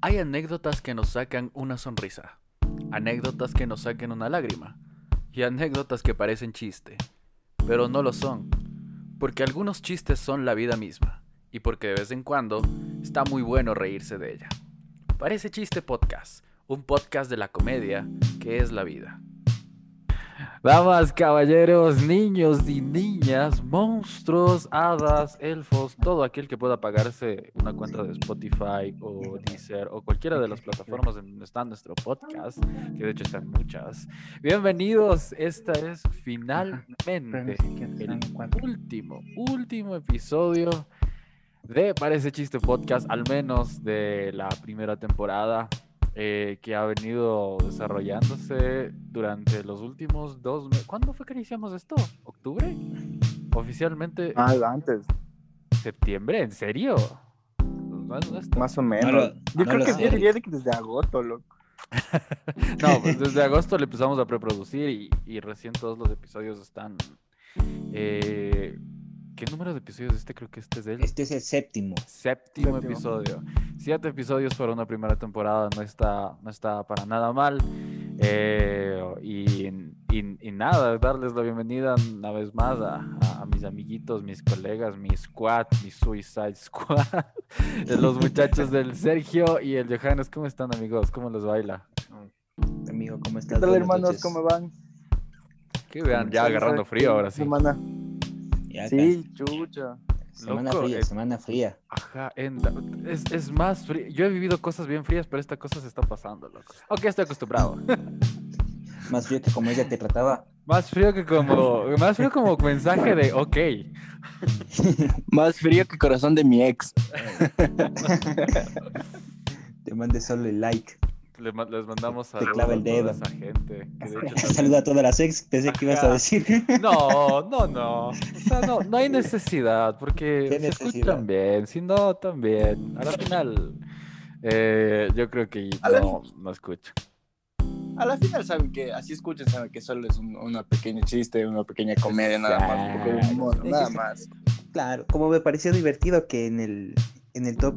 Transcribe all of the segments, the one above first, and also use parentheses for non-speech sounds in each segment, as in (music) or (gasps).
Hay anécdotas que nos sacan una sonrisa, anécdotas que nos saquen una lágrima y anécdotas que parecen chiste, pero no lo son, porque algunos chistes son la vida misma y porque de vez en cuando está muy bueno reírse de ella. Parece chiste podcast, un podcast de la comedia que es la vida. Damas, caballeros, niños y niñas, monstruos, hadas, elfos, todo aquel que pueda pagarse una cuenta de Spotify o Deezer o cualquiera de las plataformas en donde está nuestro podcast, que de hecho están muchas. Bienvenidos, esta es finalmente el último, último episodio de Parece Chiste Podcast, al menos de la primera temporada. Eh, que ha venido desarrollándose durante los últimos dos meses. ¿Cuándo fue que iniciamos esto? ¿Octubre? Oficialmente. Ah, antes. ¿Septiembre? ¿En serio? Más o menos. yo creo que yo diría que desde agosto, loco. (laughs) no, pues desde agosto le empezamos a preproducir y, y recién todos los episodios están eh, ¿Qué número de episodios este? Creo que este es el... Este es el séptimo. Séptimo, episodio. Siete episodios para una primera temporada no está, no está para nada mal. Eh, y, y, nada, darles la bienvenida una vez más a, mis amiguitos, mis colegas, mi squad, mi Suicide Squad, (laughs) los muchachos del (laughs) Sergio y el Johannes. ¿Cómo están, amigos? ¿Cómo les baila? Amigo, ¿cómo estás? ¿Qué tal, hermanos? ¿Cómo van? Que vean, ya agarrando frío ahora sí. Semana sí, chucha. Semana fría, semana fría. Ajá, es, es, más frío. Yo he vivido cosas bien frías, pero esta cosa se está pasando, loco. Ok, estoy acostumbrado. (laughs) más frío que como ella te trataba. Más frío que como. Más frío como mensaje de ok. (laughs) más frío que corazón de mi ex. (laughs) te mande solo el like les mandamos saludos a toda esa gente. (laughs) Saluda a todas las ex, pensé que ibas a decir. (laughs) No, (laughs) no, no. O sea, no, no hay necesidad, porque se escuchan bien, si no, también. Al final, eh, yo creo que no, no escuchan. A la final saben que, así escuchan, saben que solo es un, una pequeña chiste, una pequeña comedia, nada más, un poco de humor, nada más. Claro, como me pareció divertido que en el, en el top,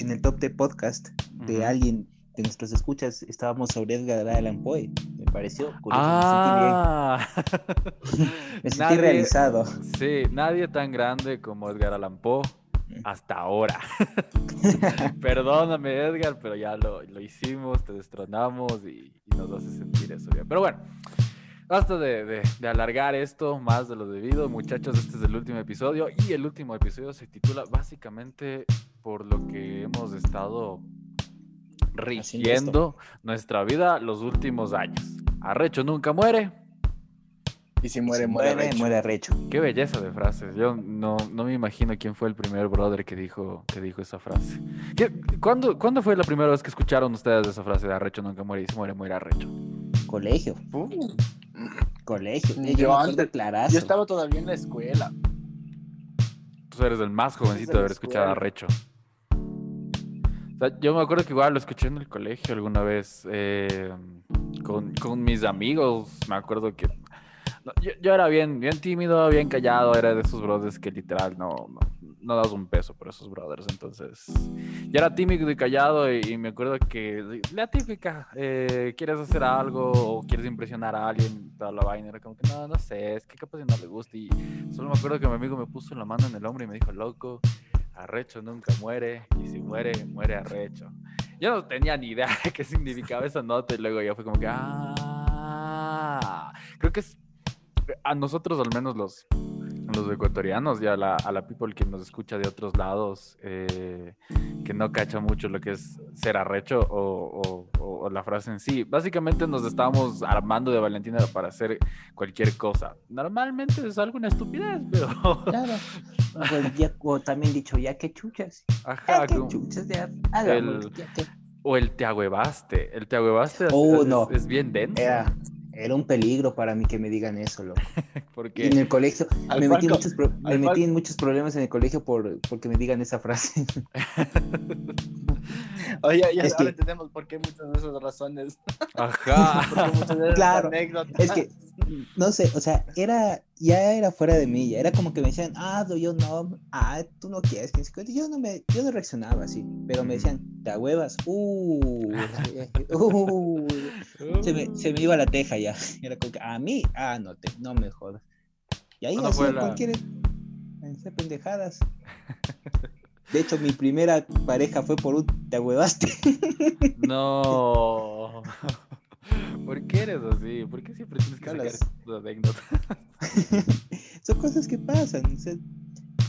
en el top de podcast de alguien de nuestros escuchas estábamos sobre Edgar Allan Poe. Me pareció curioso. Ah. Me sentí, (laughs) realizado. Sí, nadie tan grande como Edgar Allan Poe hasta ahora. (laughs) Perdóname, Edgar, pero ya lo, lo hicimos, te destronamos y, nos hace sentir eso bien. Pero bueno, basta de, de, de, alargar esto más de lo debido. Muchachos, este es el último episodio y el último episodio se titula básicamente por lo que hemos estado rigiendo nuestra vida los últimos años. Arrecho nunca muere. Y si muere, muere, muere, arrecho. Qué belleza de frases. Yo no, no, me imagino quién fue el primer brother que dijo, que dijo esa frase. cuándo, ¿Cuándo fue la primera vez que escucharon ustedes esa frase de arrecho nunca muere y si muere, muere arrecho? Colegio. Colegio. Yo, antes, yo estaba todavía en la escuela. Tú eres el más jovencito de haber escuchado arrecho yo me acuerdo que igual lo escuché en el colegio alguna vez eh, con, con, mis amigos. Me acuerdo que yo, yo, era bien, bien tímido, bien callado. Era de esos brothers que literal no, no, das un peso por esos brothers. Entonces, yo era tímido y callado. Y, me acuerdo que la típica, eh, quieres hacer algo o quieres impresionar a alguien, toda la vaina. Era como que no, no sé, es que capaz no le gusta. Y solo me acuerdo que mi amigo me puso la mano en el hombro y me dijo, loco arrecho nunca muere y si muere, muere arrecho. Yo no tenía ni idea de (laughs) qué significaba esa nota y luego ya fue como que, ah, creo que es, a nosotros al menos los, los ecuatorianos y a la, a la people que nos escucha de otros lados, eh, que no cacha mucho lo que es ser arrecho o, o, la frase en sí. Básicamente nos estamos armando de Valentina para hacer cualquier cosa. Normalmente es alguna estupidez, pero... Claro. (laughs) O, también dicho, ya que chuchas. Ajá. Ya que chuchas, ya, el, O el te agüevaste. El te agüevaste oh, es, no. es, bien denso. Era un peligro para mí que me digan eso, loco. (laughs) porque en el colegio me metí, muchos me metí, en muchos problemas en el colegio por porque me digan esa frase. (laughs) Oye, ya es ahora entendemos por qué muchas de esas razones. Ajá. (laughs) claro. Es que, no sé, o sea, era, ya era fuera de mí, ya era como que me decían, ah, yo no, ah, tú no quieres, yo no me, yo no reaccionaba así, pero me decían, te huevas, (laughs) uh, uh, se, me, se me iba la teja ya, (laughs) era como que, a mí, ah, no, te, no me jodas. Y ahí hacía la... cualquier, pendejadas. De hecho, mi primera pareja fue por un te huevaste. No. (laughs) ¿Por qué eres así? ¿Por qué siempre tienes que sacar tu anécdota? (laughs) Son cosas que pasan.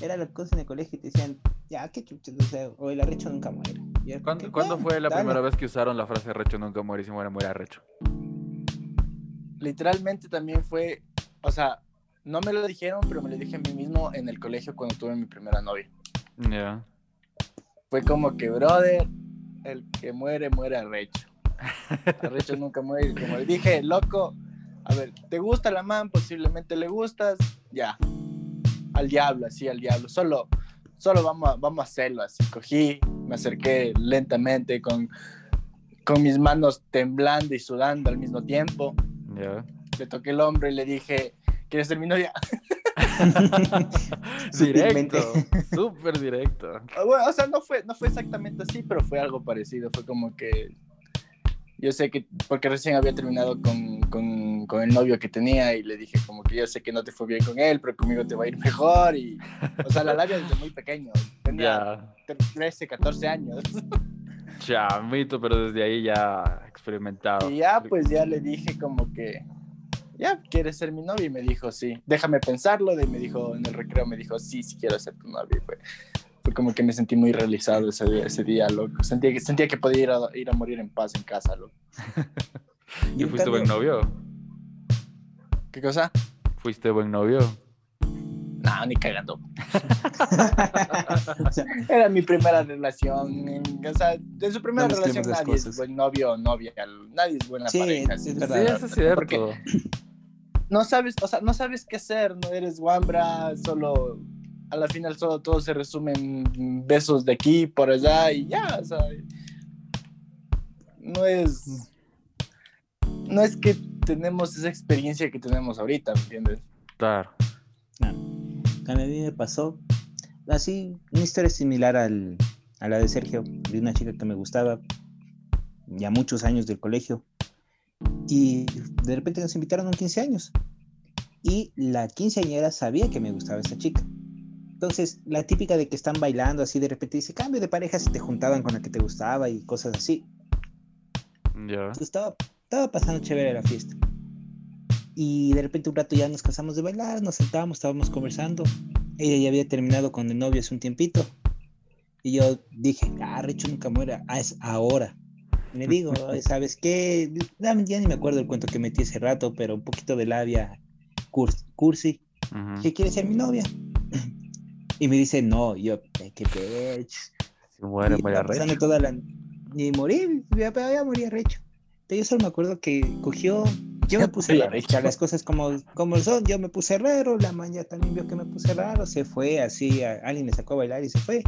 era la cosa en el colegio y te decían, ya, qué chuches, o sea, o el arrecho nunca muere. ¿Cuándo, fue la primera vez que usaron la frase arrecho nunca muere y si muere, muere arrecho? Literalmente también fue, o sea, no me lo dijeron, pero me lo dije a mí mismo en el colegio cuando tuve mi primera novia. Ya. Fue como que, brother, el que muere, muere arrecho. Arrecho nunca muere. Como le dije, loco, a ver, ¿te gusta la man? Posiblemente le gustas. Ya. Al diablo, así, al diablo. Solo, solo vamos a, vamos a hacerlo así. Cogí, me acerqué lentamente con, con mis manos temblando y sudando al mismo tiempo. Le toqué el hombro y le dije, ¿quieres ser mi novia? (laughs) directo, súper directo. Ah, bueno, o sea, no fue, no fue exactamente así, pero fue algo parecido. Fue como que yo sé que, porque recién había terminado con, con, con, el novio que tenía y le dije como que yo sé que no te fue bien con él, pero conmigo te va a ir mejor. Y, o sea, la labia desde muy pequeño, tenía 13, 14 años. (laughs) Chamito, pero desde ahí ya experimentado. Y ya, pues ya le dije como que, ya, ¿quieres ser mi novio? Y me dijo, sí, déjame pensarlo. Y me dijo, en el recreo me dijo, sí, sí quiero ser tu novio. Y fue, fue como que me sentí muy realizado ese, ese día, loco. Sentía que, sentía que podía ir a, ir a morir en paz en casa, loco. (laughs) ¿Y fuiste buen novio? ¿Qué cosa? ¿Fuiste buen novio? No, ni cagando. (laughs) Era mi primera relación. O sea, de su primera relación nadie es buen novio o novia. Nadie es buena pareja. Sí, es verdad. Sí, es cierto. Porque no sabes, o sea, no sabes qué hacer. No eres guambra, solo a la final todo, todo se resume en besos de aquí, por allá y ya, o sea, no es, no es que tenemos esa experiencia que tenemos ahorita, ¿me entiendes? Claro. A mí me pasó así, una historia similar al, a la de Sergio, de una chica que me gustaba, ya muchos años del colegio, y de repente nos invitaron a un 15 años. Y la quinceañera sabía que me gustaba esa chica. Entonces, la típica de que están bailando así, de repente dice, cambio de pareja si te juntaban con la que te gustaba y cosas así. Ya. Estaba, estaba pasando chévere la fiesta. Y de repente un rato ya nos cansamos de bailar, nos sentábamos, estábamos conversando. Ella ya había terminado con el novio hace un tiempito. Y yo dije, ah, Richo nunca muera, ah, es ahora. Y me digo, (laughs) ¿sabes qué? Ya ni me acuerdo el cuento que metí ese rato, pero un poquito de labia cursi. ¿Qué quiere ser mi novia? Y me dice, no, yo, qué bitch. Se muere, y pasando toda la... Y morir, voy a morir recho. Yo solo me acuerdo que cogió, yo me puse las cosas como, como son, yo me puse raro, la maña también vio que me puse raro, se fue así, alguien le sacó a bailar y se fue.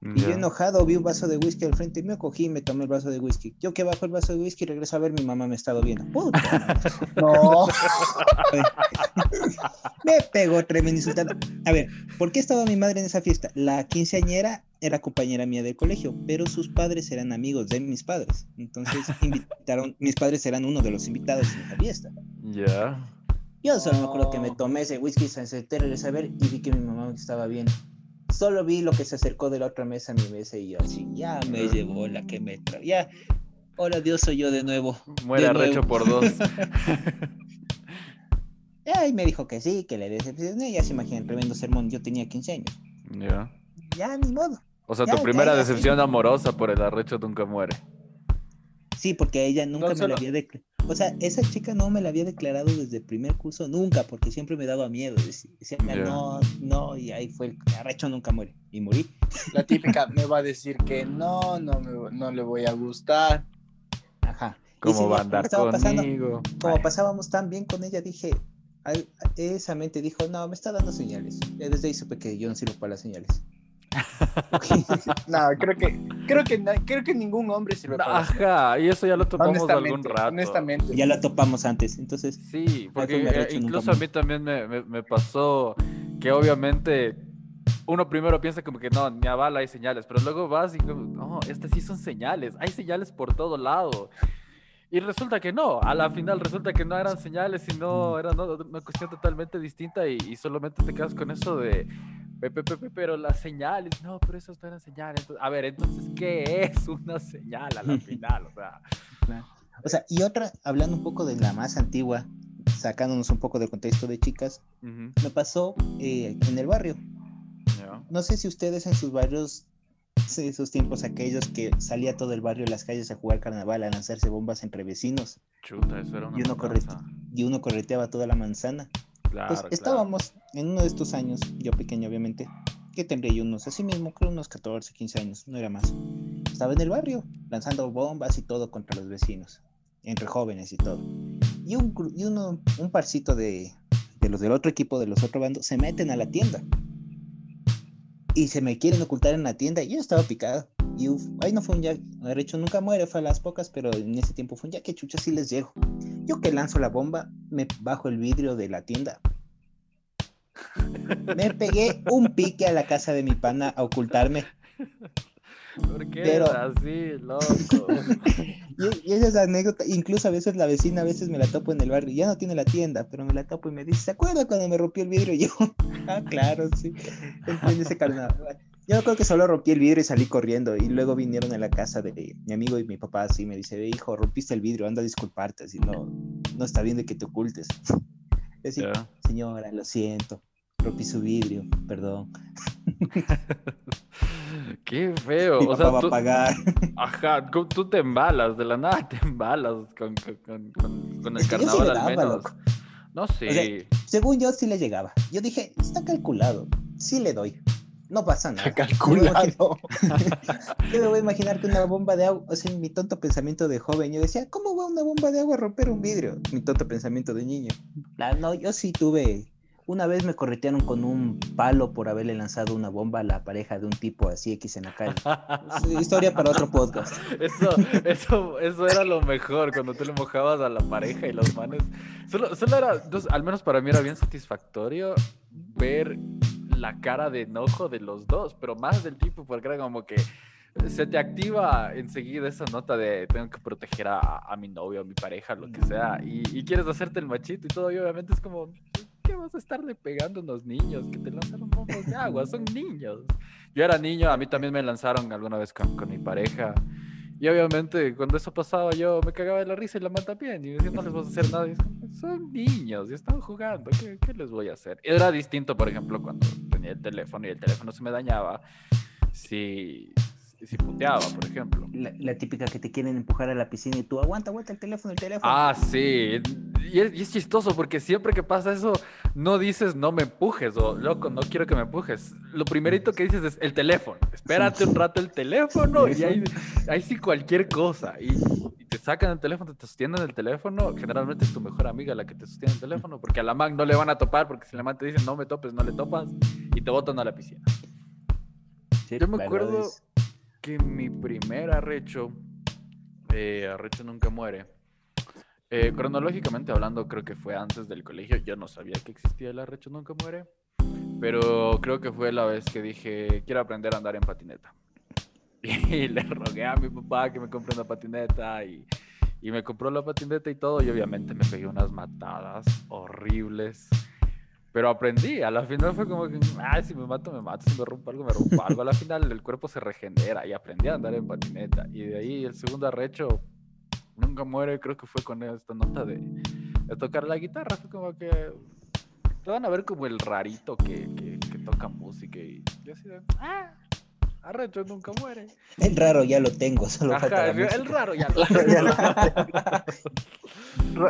Y yo enojado vi un vaso de whisky al frente y me cogí y me tomé el vaso de whisky. Yo que bajo el vaso de whisky regreso a ver mi mamá me ha estado viendo. Puta. no. (laughs) me pegó tremendo insultando. A ver, ¿por qué estaba mi madre en esa fiesta? La quinceañera era compañera mía del colegio, pero sus padres eran amigos de mis padres. Entonces (laughs) invitaron, mis padres eran uno de los invitados en la fiesta. Ya. Yo solo me acuerdo que me tomé ese whisky sin saber y vi que mi mamá me estaba viendo solo vi lo que se acercó de la otra mesa a mi mesa y yo así, ya me llevó la que me trajo, ya, hola Dios, soy yo de nuevo. Muere recho por dos. (laughs) (laughs) y me dijo que sí, que le decepcioné, ya se imaginan, tremendo sermón, yo tenía 15 años. Ya. Ya, ni modo. O sea, tu primera decepción amorosa por el arrecho nunca muere. Sí, porque ella nunca me la había declarado. O sea, esa chica no me la había declarado desde el primer curso, nunca, porque siempre me daba miedo. Decía, no, no, y ahí fue el arrecho nunca muere. Y morí. La típica me va a decir que no, no, no le voy a gustar. Ajá. ¿Cómo va a andar conmigo? como pasábamos tan bien con ella, dije, esa mente dijo, no, me está dando señales. Desde ahí supe que yo no sirvo para las señales. (laughs) no, creo que creo que, creo que ningún hombre sirve para eso. Ajá, y eso ya lo topamos algún Honestamente, rato. honestamente. Ya lo topamos antes, entonces Sí, porque eh, incluso a mí también me, me- me pasó que obviamente uno primero piensa como que no, ni a bala hay señales, pero luego vas y como, no, estas sí son señales, hay señales por todo lado. Y resulta que no, a la final resulta que no eran señales, sino era no- una cuestión totalmente distinta y, y solamente te quedas con eso de, "Pe, pe, pe, pe, pero las señales, no, pero esas no eran señales. Entonces, a ver, entonces, ¿qué es una señal a la (laughs) final? O sea, O sea, y otra, hablando un poco de la más antigua, sacándonos un poco del contexto de chicas, me pasó eh, en el barrio. No sé si ustedes en sus barrios, esos tiempos aquellos que salía todo el barrio a las calles a jugar carnaval, a lanzarse bombas entre vecinos Chuta, eso era una y uno, corre- matanza. y uno correteaba toda la manzana. Claro, Pues claro. estábamos en uno de estos años, yo pequeño obviamente, que tendría yo unos, así mismo, creo unos 14, 15 años, no era más. Estaba en el barrio, lanzando bombas y todo contra los vecinos, entre jóvenes y todo. Y un, y uno, un parcito de, de los del otro equipo, de los otros bandos, se meten a la tienda. Y se me quieren ocultar en la tienda y yo estaba picado. Y uf, ahí no fue un ya, de hecho nunca muere, fue a las pocas, pero en ese tiempo fue un ya que chucha sí les llego. Yo que lanzo la bomba, me bajo el vidrio de la tienda. Me pegué un pique a la casa de mi pana a ocultarme. ¿Por qué Pero- así, loco? (laughs) Y, y esa es la anécdota. Incluso a veces la vecina, a veces me la topo en el barrio. Ya no tiene la tienda, pero me la topo y me dice, ¿se acuerda cuando me rompió el vidrio? Y yo, (laughs) ah, claro, sí. En ese carnaval. Yo creo que solo rompí el vidrio y salí corriendo. Y luego vinieron a la casa de mi amigo y mi papá así me dice, "Ve, hijo, rompiste el vidrio, anda a disculparte, así no, no está bien de que te ocultes. (laughs) Y así, Ya. señora, lo siento, rompí su vidrio, perdón. (laughs) Qué feo. Mi O papá sea, va tú, a pagar. (laughs) ajá, tú, te embalas, de la nada te embalas con, con, con- con- con el Es que yo sí carnaval le al daba, menos. loco. No sé. sea, Según yo sí le llegaba. Yo dije, está calculado, sí le doy. No pasa nada. (laughs) Calculado. (laughs) Yo me voy a imaginar que una bomba de agua, o sea, mi tonto pensamiento de joven, yo decía, ¿cómo va una bomba de agua a romper un vidrio? Mi tonto pensamiento de niño. La- no, yo sí tuve, una vez me corretearon con un palo por haberle lanzado una bomba a la pareja de un tipo así X en la calle. Es historia para otro podcast. (laughs) Eso, eso, eso era lo mejor cuando tú le mojabas a la pareja y los manes. Solo, solo era, al menos para mí era bien satisfactorio ver la cara de enojo de los dos, pero más del tipo, porque era como que se te activa enseguida esa nota de tengo que proteger a, a mi novio, a mi pareja, lo que sea, y, y quieres hacerte el machito y todo, y obviamente es como, ¿qué vas a estarle pegando a unos niños que te lanzaron bombas de agua? Son niños. Yo era niño, a mí también me lanzaron alguna vez con, con mi pareja. Y obviamente cuando eso pasaba yo me cagaba de la risa y la mata bien. Y me decía, no les vas a hacer nada. Son niños y están jugando. ¿Qué, qué les voy a hacer? Era distinto, por ejemplo, cuando tenía el teléfono y el teléfono se me dañaba. Si, si puteaba, por ejemplo. La, la típica que te quieren empujar a la piscina y tú aguanta, aguanta el teléfono, el teléfono. Ah, sí. Y es, y es chistoso porque siempre que pasa eso, no dices no me empujes o loco, no quiero que me empujes. Lo primerito que dices es el teléfono. Espérate un rato el teléfono y ahí, ahí sí cualquier cosa. Y, y te sacan el teléfono, te sostienen el teléfono. Generalmente es tu mejor amiga la que te sostiene el teléfono porque a la man no le van a topar porque si la man te dice no me topes, no le topas y te botan a la piscina. Sí, yo me acuerdo- es- que mi primer arrecho, eh, arrecho nunca muere. Eh, cronológicamente hablando, creo que fue antes del colegio. Yo no sabía que existía el arrecho nunca muere. Pero creo que fue la vez que dije, quiero aprender a andar en patineta. (laughs) Y le rogué a mi papá que me compre una patineta y, y me compró la patineta y todo. Y obviamente me pegué unas matadas horribles. Pero aprendí, a la final fue como que, ah, si me mato, me mato, si me rompo algo, me rompo algo. A la final el cuerpo se regenera y aprendí a andar en patineta. Y de ahí el segundo arrecho nunca muere, creo que fue con esta nota de, de tocar la guitarra. Fue como que te van a ver como el rarito que, que, toca música y yo así de, ah, arrecho nunca muere. El raro ya lo tengo, solo falta Ajá, la el, el raro ya lo (laughs) Ya lo-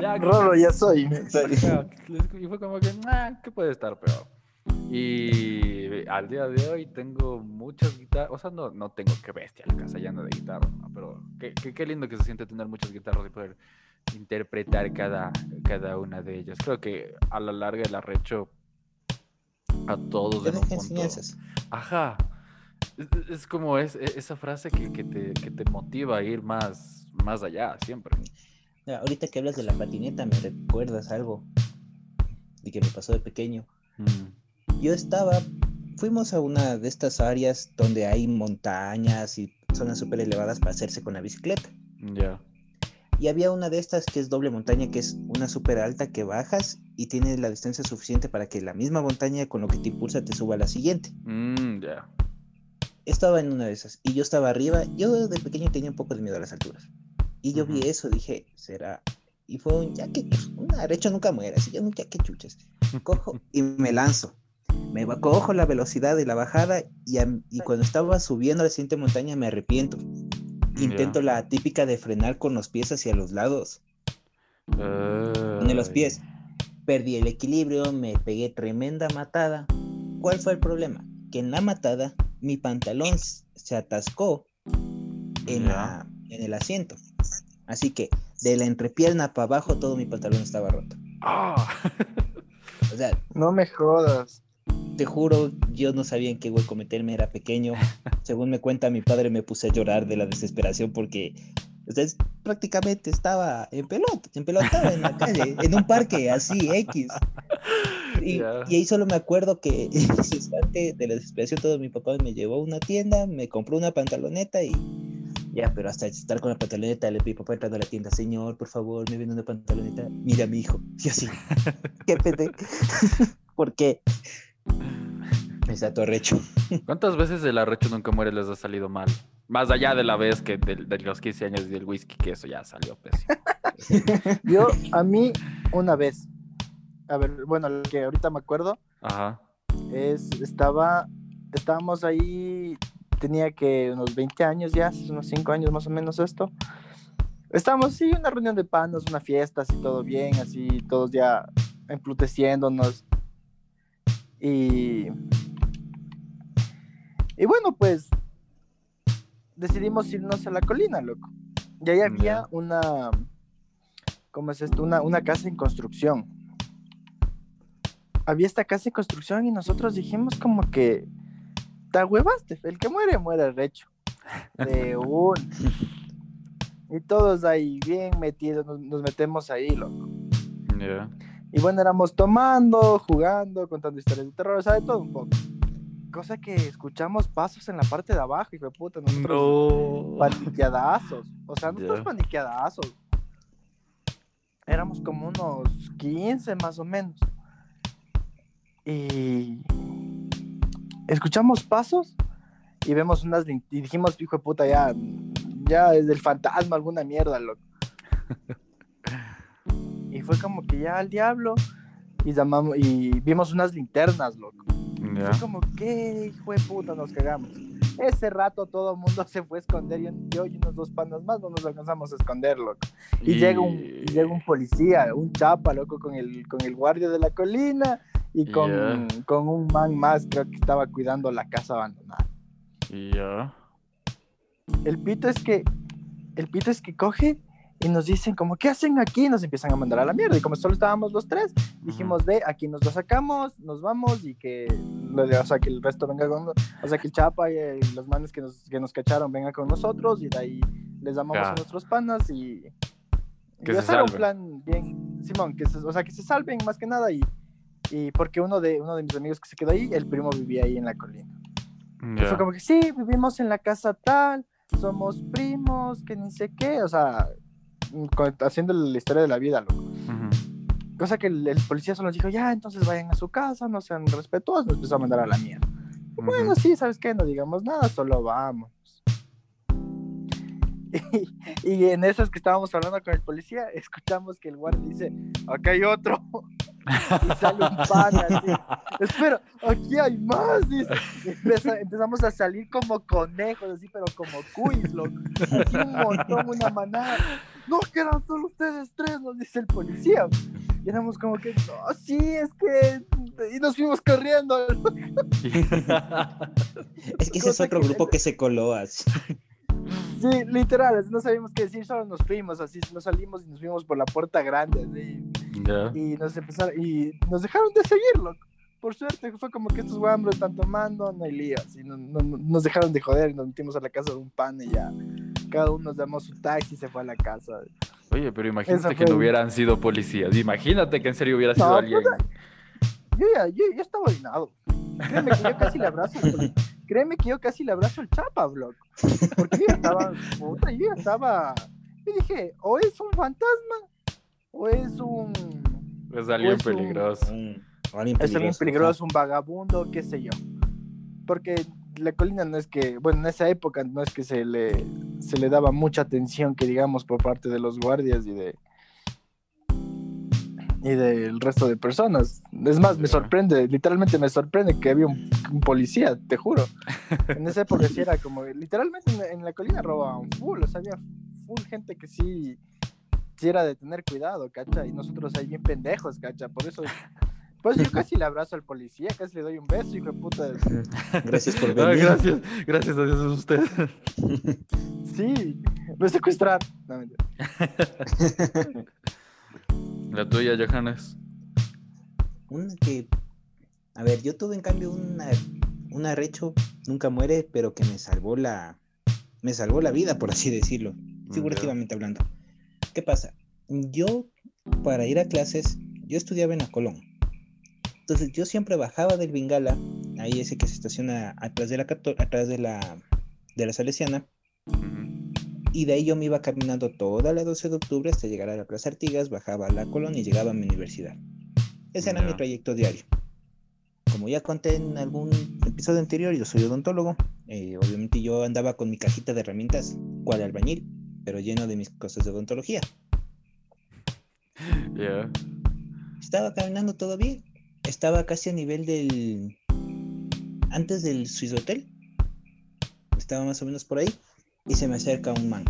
Ya, Ra- Rolo ya soy. Ajá, Y fue como que, ah, ¿qué puede estar peor? Y al día de hoy tengo muchas guitarras, o sea, no, no tengo que bestia la casa llena de guitarras, ¿no? pero qué, qué, qué lindo que se siente tener muchas guitarras y poder interpretar cada, cada una de ellas. Creo que a la larga el arrecho a todos en un punto. enseñanzas. Ajá. Es, es como es, e- esa frase que, que te, que te motiva a ir más, más allá, siempre. Mira, ahorita que hablas de la patineta, me recuerdas algo de que me pasó de pequeño. Mm, Yo estaba, fuimos a una de estas áreas donde hay montañas y zonas súper elevadas para hacerse con la bicicleta. Ya. Y había una de estas que es doble montaña, que es una súper alta que bajas y tiene la distancia suficiente para que la misma montaña con lo que te impulsa te suba a la siguiente. Mm, ya. Estaba en una de esas y yo estaba arriba. Yo de pequeño tenía un poco de miedo a las alturas. Y yo vi eso, dije, será. Y fue un ya que, un arrecho nunca muere, así yo nunca que chuches. Cojo y me lanzo. Me cojo la velocidad de la bajada y, cuando estaba subiendo a la siguiente montaña me arrepiento. Intento la típica de frenar con los pies hacia los lados, de los pies. Perdí el equilibrio, me pegué tremenda matada. ¿Cuál fue el problema? Que en la matada mi pantalón se atascó en, la- en el asiento. Así que de la entrepierna para abajo todo mi pantalón estaba roto. Ah. O sea, No me jodas. te juro, yo no sabía en qué hueco meterme, era pequeño. (laughs) Según me cuenta mi padre, me puse a llorar de la desesperación porque o sea, es- prácticamente estaba en pelota, en pelota en la calle, en un parque así, X. Y, ahí solo me acuerdo que (laughs) en ese instante de la desesperación todo mi papá me llevó a una tienda, me compró una pantaloneta y ya, pero hasta estar con la pantaloneta, le pedí papá entrando a la tienda, señor, por favor, me viene una pantaloneta, mira a mi hijo, y así, (laughs) qué pete, (laughs) ¿por qué? Me está todo recho. ¿Cuántas veces el arrecho nunca muere les ha salido mal? Más allá de la vez que de, de los 15 años del whisky, que eso ya salió pésimo. (laughs) Yo, a mí, una vez. A ver, bueno, lo que ahorita me acuerdo Ajá. es, estaba, estábamos ahí, tenía que unos 20 años ya, unos 5 años más o menos esto. Estábamos, sí, una reunión de panos, una fiesta, así todo bien, así todos ya empluteciéndonos. Y, y bueno, pues decidimos irnos a la colina, loco. Y ahí había una, ¿cómo es esto? Una, una casa en construcción. Había esta casa en construcción y nosotros dijimos como que, te huevaste, el que muere, muere recho. De un. (laughs) Y todos ahí bien metidos, nos, nos metemos ahí, loco. Ya. Y bueno, éramos tomando, jugando, contando historias de terror, o sea, de todo un poco. Cosa que escuchamos pasos en la parte de abajo, hijo de puta, nosotros No. paniqueadazos. O sea, nosotros Ya. paniqueadazos. Éramos como unos 15 más o menos. Y escuchamos pasos y vemos unas y dijimos, hijo de puta, ya, ya es del fantasma, alguna mierda, loco. (laughs) y fue como que ya al diablo y llamamos y vimos unas linternas, loco. Fue como, ¿qué hijo de puta nos cagamos? Ese rato todo el mundo se fue a esconder. Yo, yo y unos dos panas más no nos alcanzamos a esconder, loco. Y, llega, un, y llega un policía, un chapa, loco, con el, con el guardia de la colina y con, con un man más, creo que estaba cuidando la casa abandonada. Ya. El pito es que, el pito es que coge y nos dicen como, ¿qué hacen aquí? Nos empiezan a mandar a la mierda. Y como solo estábamos los tres, dijimos, ve, aquí nos lo sacamos, nos vamos y que, o sea, que el resto venga con, o sea, que el chapa y, eh, los manes que nos, que nos cacharon vengan con nosotros y de ahí les llamamos a nuestros panas y, Que y se hacer un plan bien, Simón, que se, o sea, que se salven más que nada y, y porque uno de, uno de mis amigos que se quedó ahí, el primo vivía ahí en la colina. Y Ya. fue como que sí, vivimos en la casa tal, somos primos, que ni sé qué, o sea, haciendo la historia de la vida, loco. Ujú. Cosa que el, el policía solo nos dijo, ya, entonces vayan a su casa, no sean respetuosos, nos empezó a mandar a la mierda. Bueno, Ujú. sí, ¿sabes qué? No digamos nada, solo vamos. (laughs) Y, y en esas que estábamos hablando con el policía, escuchamos que el guardia dice, acá hay otro. Y sale un pan así. (laughs) Espera, aquí hay más. Dice. Y empieza- empezamos a salir como conejos, así, pero como cuis, loco. Así un montón, una manada. No, que eran solo ustedes tres, nos dice el policía. Y éramos como que, no, sí, es que. Y nos fuimos corriendo. (laughs) Es que ese es otro que- grupo que se coló así. Sí, literal, no sabíamos qué decir, solo nos fuimos, así nos salimos y nos fuimos por la puerta grande, así, Ya. y nos empezaron, y nos dejaron de seguir, loco. por suerte fue como que estos guambros están tomando, no hay lío, así, no, no- no- nos dejaron de joder y nos metimos a la casa de un pan y ya. Cada uno nos llamó su taxi y se fue a la casa. Oye, pero imagínate que no hubieran sido policías. Imagínate que en serio hubiera sido No, alguien. Yo ya, yo, yo estaba orinado. Créeme que yo casi le abrazo, al- créeme que yo casi le abrazo el chapa, bro. Porque yo ya estaba, (laughs) puta, yo ya estaba. Yo dije, o es un fantasma, o es un. Es alguien Pues un- peligroso. Un- alguien Es alguien peligroso, peligroso, un vagabundo, qué sé yo. Porque la colina no es que, bueno, en esa época no es que se le, se le daba mucha atención, que digamos, por parte de los guardias y de y del resto de personas. Es más, me sorprende, literalmente me sorprende que había un, un policía, te juro. En esa época sí era como, literalmente en, la- en la colina robaban full, o sea, había full gente que sí, sí era de tener cuidado, cacha, y nosotros ahí bien pendejos, cacha, por eso... Pues yo casi le abrazo al policía, casi le doy un beso, hijo de puta. Gracias por (laughs) venir. gracias, gracias a Dios es usted. Sí, me secuestraron. No. (laughs) La tuya, Johannes. Una que. A ver, yo tuve en cambio una, un arrecho, nunca muere, pero que me salvó la. Me salvó la vida, por así decirlo. Figurativamente hablando. ¿Qué pasa? Yo, para ir a clases, yo estudiaba en la Colón. Entonces yo siempre bajaba del Bengala, ahí ese que se estaciona atrás de la atrás de la de la Salesiana. Y de ahí yo me iba caminando toda la 12 de octubre hasta llegar a la Plaza Artigas, bajaba a la Colón y llegaba a mi universidad. Ese era mi trayecto diario. Como ya conté en algún episodio anterior, yo soy odontólogo. eh, obviamente yo andaba con mi cajita de herramientas, cual albañil, pero lleno de mis cosas de odontología. (laughs) Ya. Estaba caminando todo bien. Estaba casi a nivel del... Antes del Swiss Hotel. Estaba más o menos por ahí. Y se me acerca un man.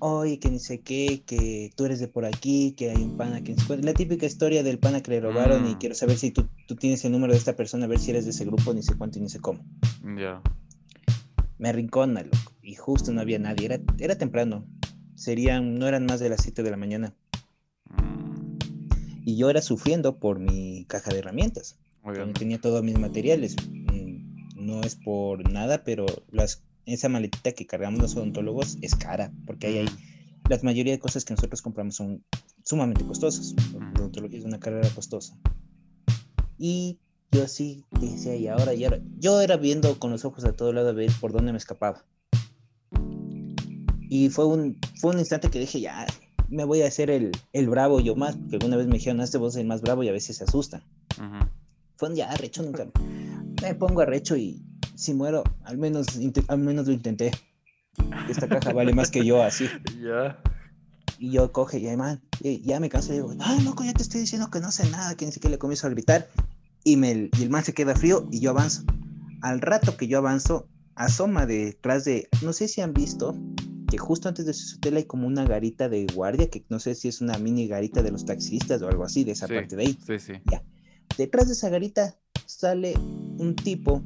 Oye, que ni sé qué, que tú eres de por aquí, que hay un pana que... La típica historia del pana que le robaron y Mm. quiero saber si tú, tú tienes el número de esta persona, a ver si eres de ese grupo, ni sé cuánto y ni sé cómo. Ya. Me arrincona, loco. Y justo no había nadie. Era, era temprano. Serían, no eran más de las 7 de la mañana. Mm, Y yo era sufriendo por mi caja de herramientas. Tenía todos mis materiales. Mm, No es por nada, pero las, esa maletita que cargamos los odontólogos es cara, porque ahí hay la mayoría de cosas que nosotros compramos son sumamente costosas. Odontología es una carrera costosa. Y yo sí decía, y ahora, y ahora. Yo era viendo con los ojos a todo lado a ver por dónde me escapaba. Y fue un, fue un instante que dije, ya, me voy a hacer el, el bravo yo más, porque alguna vez me dijeron, hazte vos el más bravo y a veces se asustan. Ujú. Fue un ya arrecho nunca. Me pongo arrecho y si muero, al menos, al menos lo intenté. Esta caja vale más que yo así. (laughs) Ya. Y yo coge y man, y ya me canso y digo, no, loco, ya te estoy diciendo que no sé nada, que ni siquiera le comienzo a gritar. Y, me, y el man se queda frío y yo avanzo. Al rato que yo avanzo, asoma detrás de, no sé si han visto, que justo antes de su hotel hay como una garita de guardia, que no sé si es una mini garita de los taxistas o algo así, de esa Sí. parte de ahí. Sí, sí. Detrás de esa garita sale un tipo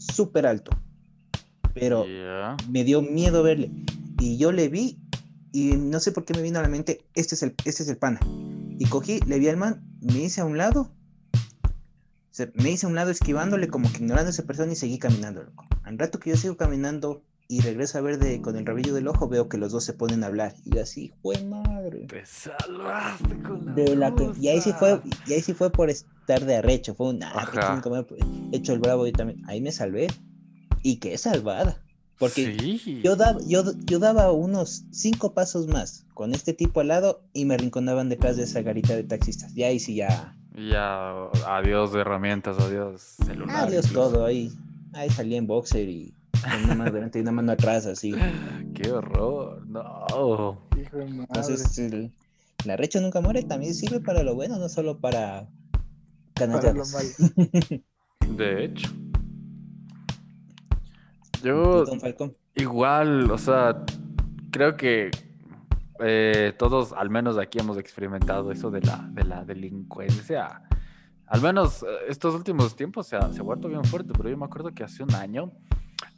súper alto, pero me dio miedo verle. Y yo le vi y no sé por qué me vino a la mente, este es el, este es el pana. Y cogí, le vi al man, me hice a un lado, me hice a un lado esquivándole como que ignorando a esa persona y seguí caminando, loco. Al rato que yo sigo caminando y regreso a ver de, con el rabillo del ojo, veo que los dos se ponen a hablar. Y yo así, fue madre. Te salvaste con la De la que- y ahí sí fue, y ahí sí fue por estar de arrecho, fue un ah, he hecho el bravo y también. Ahí me salvé. Y qué salvada. Porque Sí. yo daba, yo, yo daba unos cinco pasos más con este tipo al lado y me arrinconaban detrás de esa garita de taxistas. Y ahí sí ya. Ya, adiós de herramientas, adiós celular. Adiós incluso. todo. Ahí, ahí salí en boxer y una mano delante y una mano atrás, así. (gasps) Qué horror. No. Hijo de madre. Entonces, el, la recha nunca muere también sirve para lo bueno, no solo para Para lo canallarnos. malo. (laughs) De hecho. ¿Tú, Yo Don Falcón? igual, o sea, creo que eh, todos, al menos aquí, hemos experimentado eso de la, de la delincuencia. Al menos eh, estos últimos tiempos se ha, se ha vuelto bien fuerte, pero yo me acuerdo que hace un año.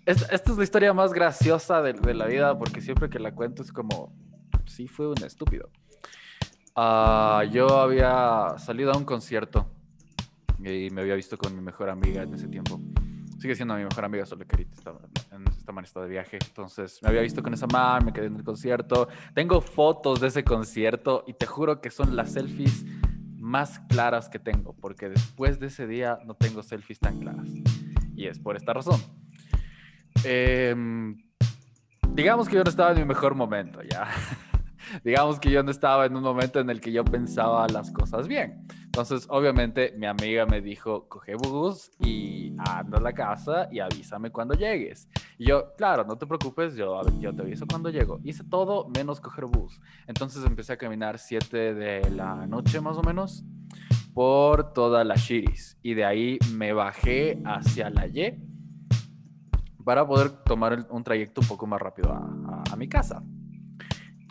Es- esta es la historia más graciosa de, de la vida, porque siempre que la cuento es como, sí, fue un estúpido. Ah, yo había salido a un concierto Y me había visto con mi mejor amiga en ese tiempo. Sigue siendo mi mejor amiga, solo que ahorita estaba, en esta man está de viaje. Entonces me había visto con esa man, me quedé en el concierto. Tengo fotos de ese concierto y te juro que son las selfies más claras que tengo, porque después de ese día no tengo selfies tan claras. Y es por esta razón. Em, digamos que yo no estaba en mi mejor momento, ya. (laughs) digamos que yo no estaba en un momento en el que yo pensaba las cosas bien. Entonces, obviamente, mi amiga me dijo, coge bus y anda a la casa y avísame cuando llegues. Y yo, claro, no te preocupes, yo, yo te aviso cuando llego. Hice todo menos coger bus. Entonces empecé a caminar 7 de la noche más o menos por toda la Shiris. Y de ahí me bajé hacia la Y para poder tomar un trayecto un poco más rápido a, a mi casa.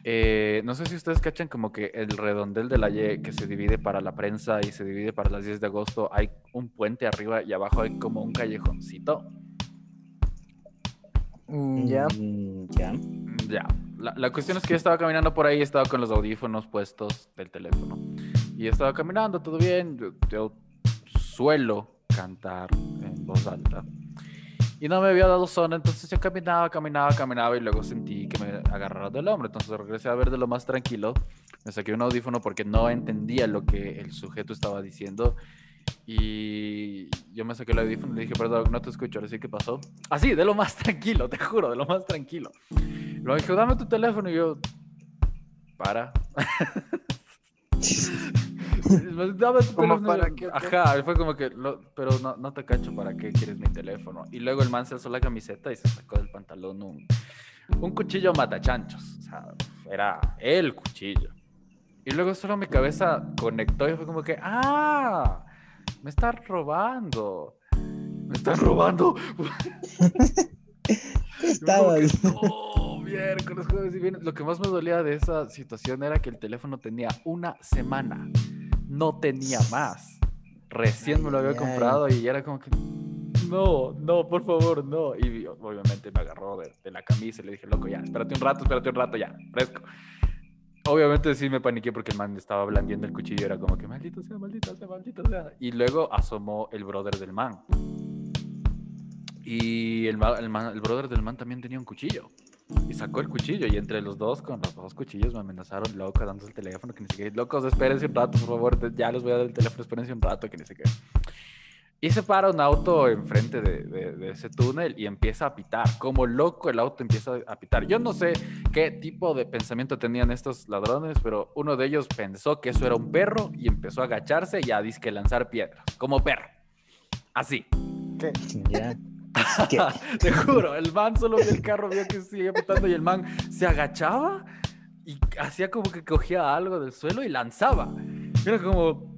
Eh, no sé si ustedes cachan como que el redondel de la Y que se divide para la prensa y se divide para las 10 de agosto, hay un puente arriba y abajo hay como un callejoncito. Mm, Ya. Mm, ya. Ya. La, la cuestión es que yo estaba caminando por ahí, estaba con los audífonos puestos del teléfono. Y estaba caminando, todo bien. Yo, yo suelo cantar en voz alta. Y no me había dado zona, entonces yo caminaba, caminaba, caminaba y luego sentí que me agarraron del hombro. Entonces regresé a ver de lo más tranquilo. Me saqué un audífono porque no entendía lo que el sujeto estaba diciendo. Y yo me saqué el audífono y le dije, perdón, no te escucho, ahora sí que pasó. Así, de lo más (laughs) tranquilo, te juro, de lo más tranquilo. Luego dijo, dame tu teléfono y yo, para. (laughs) Dame tu ¿Cómo teléfono. para qué? Ajá, y fue como que, lo- pero no, no te cacho para qué quieres mi teléfono. Y luego el man se alzó la camiseta y se sacó del pantalón un, un cuchillo matachanchos. O sea, era el cuchillo. Y luego solo mi cabeza conectó y fue como que, ah, me están robando. Me están robando. (laughs) Estaba. Como que, No, miércoles, jueves y viernes. Lo que más me dolía de esa situación era que el teléfono tenía una semana. No tenía más. Recién me lo había comprado y era como que. No, no, por favor, no. Y obviamente me agarró de, de la camisa y le dije, loco, ya, espérate un rato, espérate un rato, ya, fresco. Obviamente sí me paniqué porque el man estaba blandiendo el cuchillo y era como que maldito sea, maldito sea, maldito sea. Y luego asomó el brother del man. Y el, ma- el, man- el brother del man también tenía un cuchillo. Y sacó el cuchillo y entre los dos, con los dos cuchillos, me amenazaron, loco, dándose el teléfono, que ni siquiera, locos, espérense un rato, por favor, ya les voy a dar el teléfono, espérense un rato, que ni sé qué. Y se para un auto enfrente de, de- de ese túnel y empieza a pitar. Como loco el auto empieza a pitar. Yo no sé qué tipo de pensamiento tenían estos ladrones, pero uno de ellos pensó que eso era un perro y empezó a agacharse y a disque lanzar piedras. Como perro. Así. ¿Qué? Ya. ¿Qué? (laughs) Te juro, el man solo vio el carro, vio que sigue pitando y el man se agachaba y hacía como que cogía algo del suelo y lanzaba. Era como,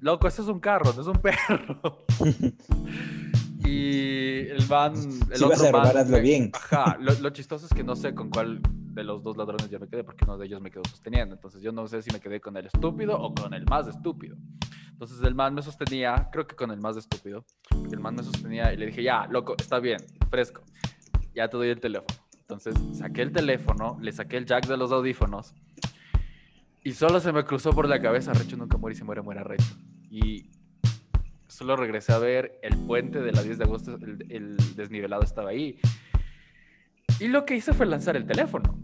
loco, eso es un carro, no es un perro. (laughs) Y el man, el otro a man, bien. Ajá, lo, lo chistoso es que no sé con cuál de los dos ladrones yo me quedé, porque uno de ellos me quedó sosteniendo. Entonces yo no sé si me quedé con el estúpido o con el más estúpido. Entonces el man me sostenía, creo que con el más estúpido. El man me sostenía y le dije, ya, loco, está bien, fresco. Ya te doy el teléfono. Entonces saqué el teléfono, le saqué el jack de los audífonos y solo se me cruzó por la cabeza, Recho nunca muere y se muere, muere Recho. Y solo regresé a ver el puente de la 10 de agosto, el, el desnivelado estaba ahí. Y lo que hice fue lanzar el teléfono.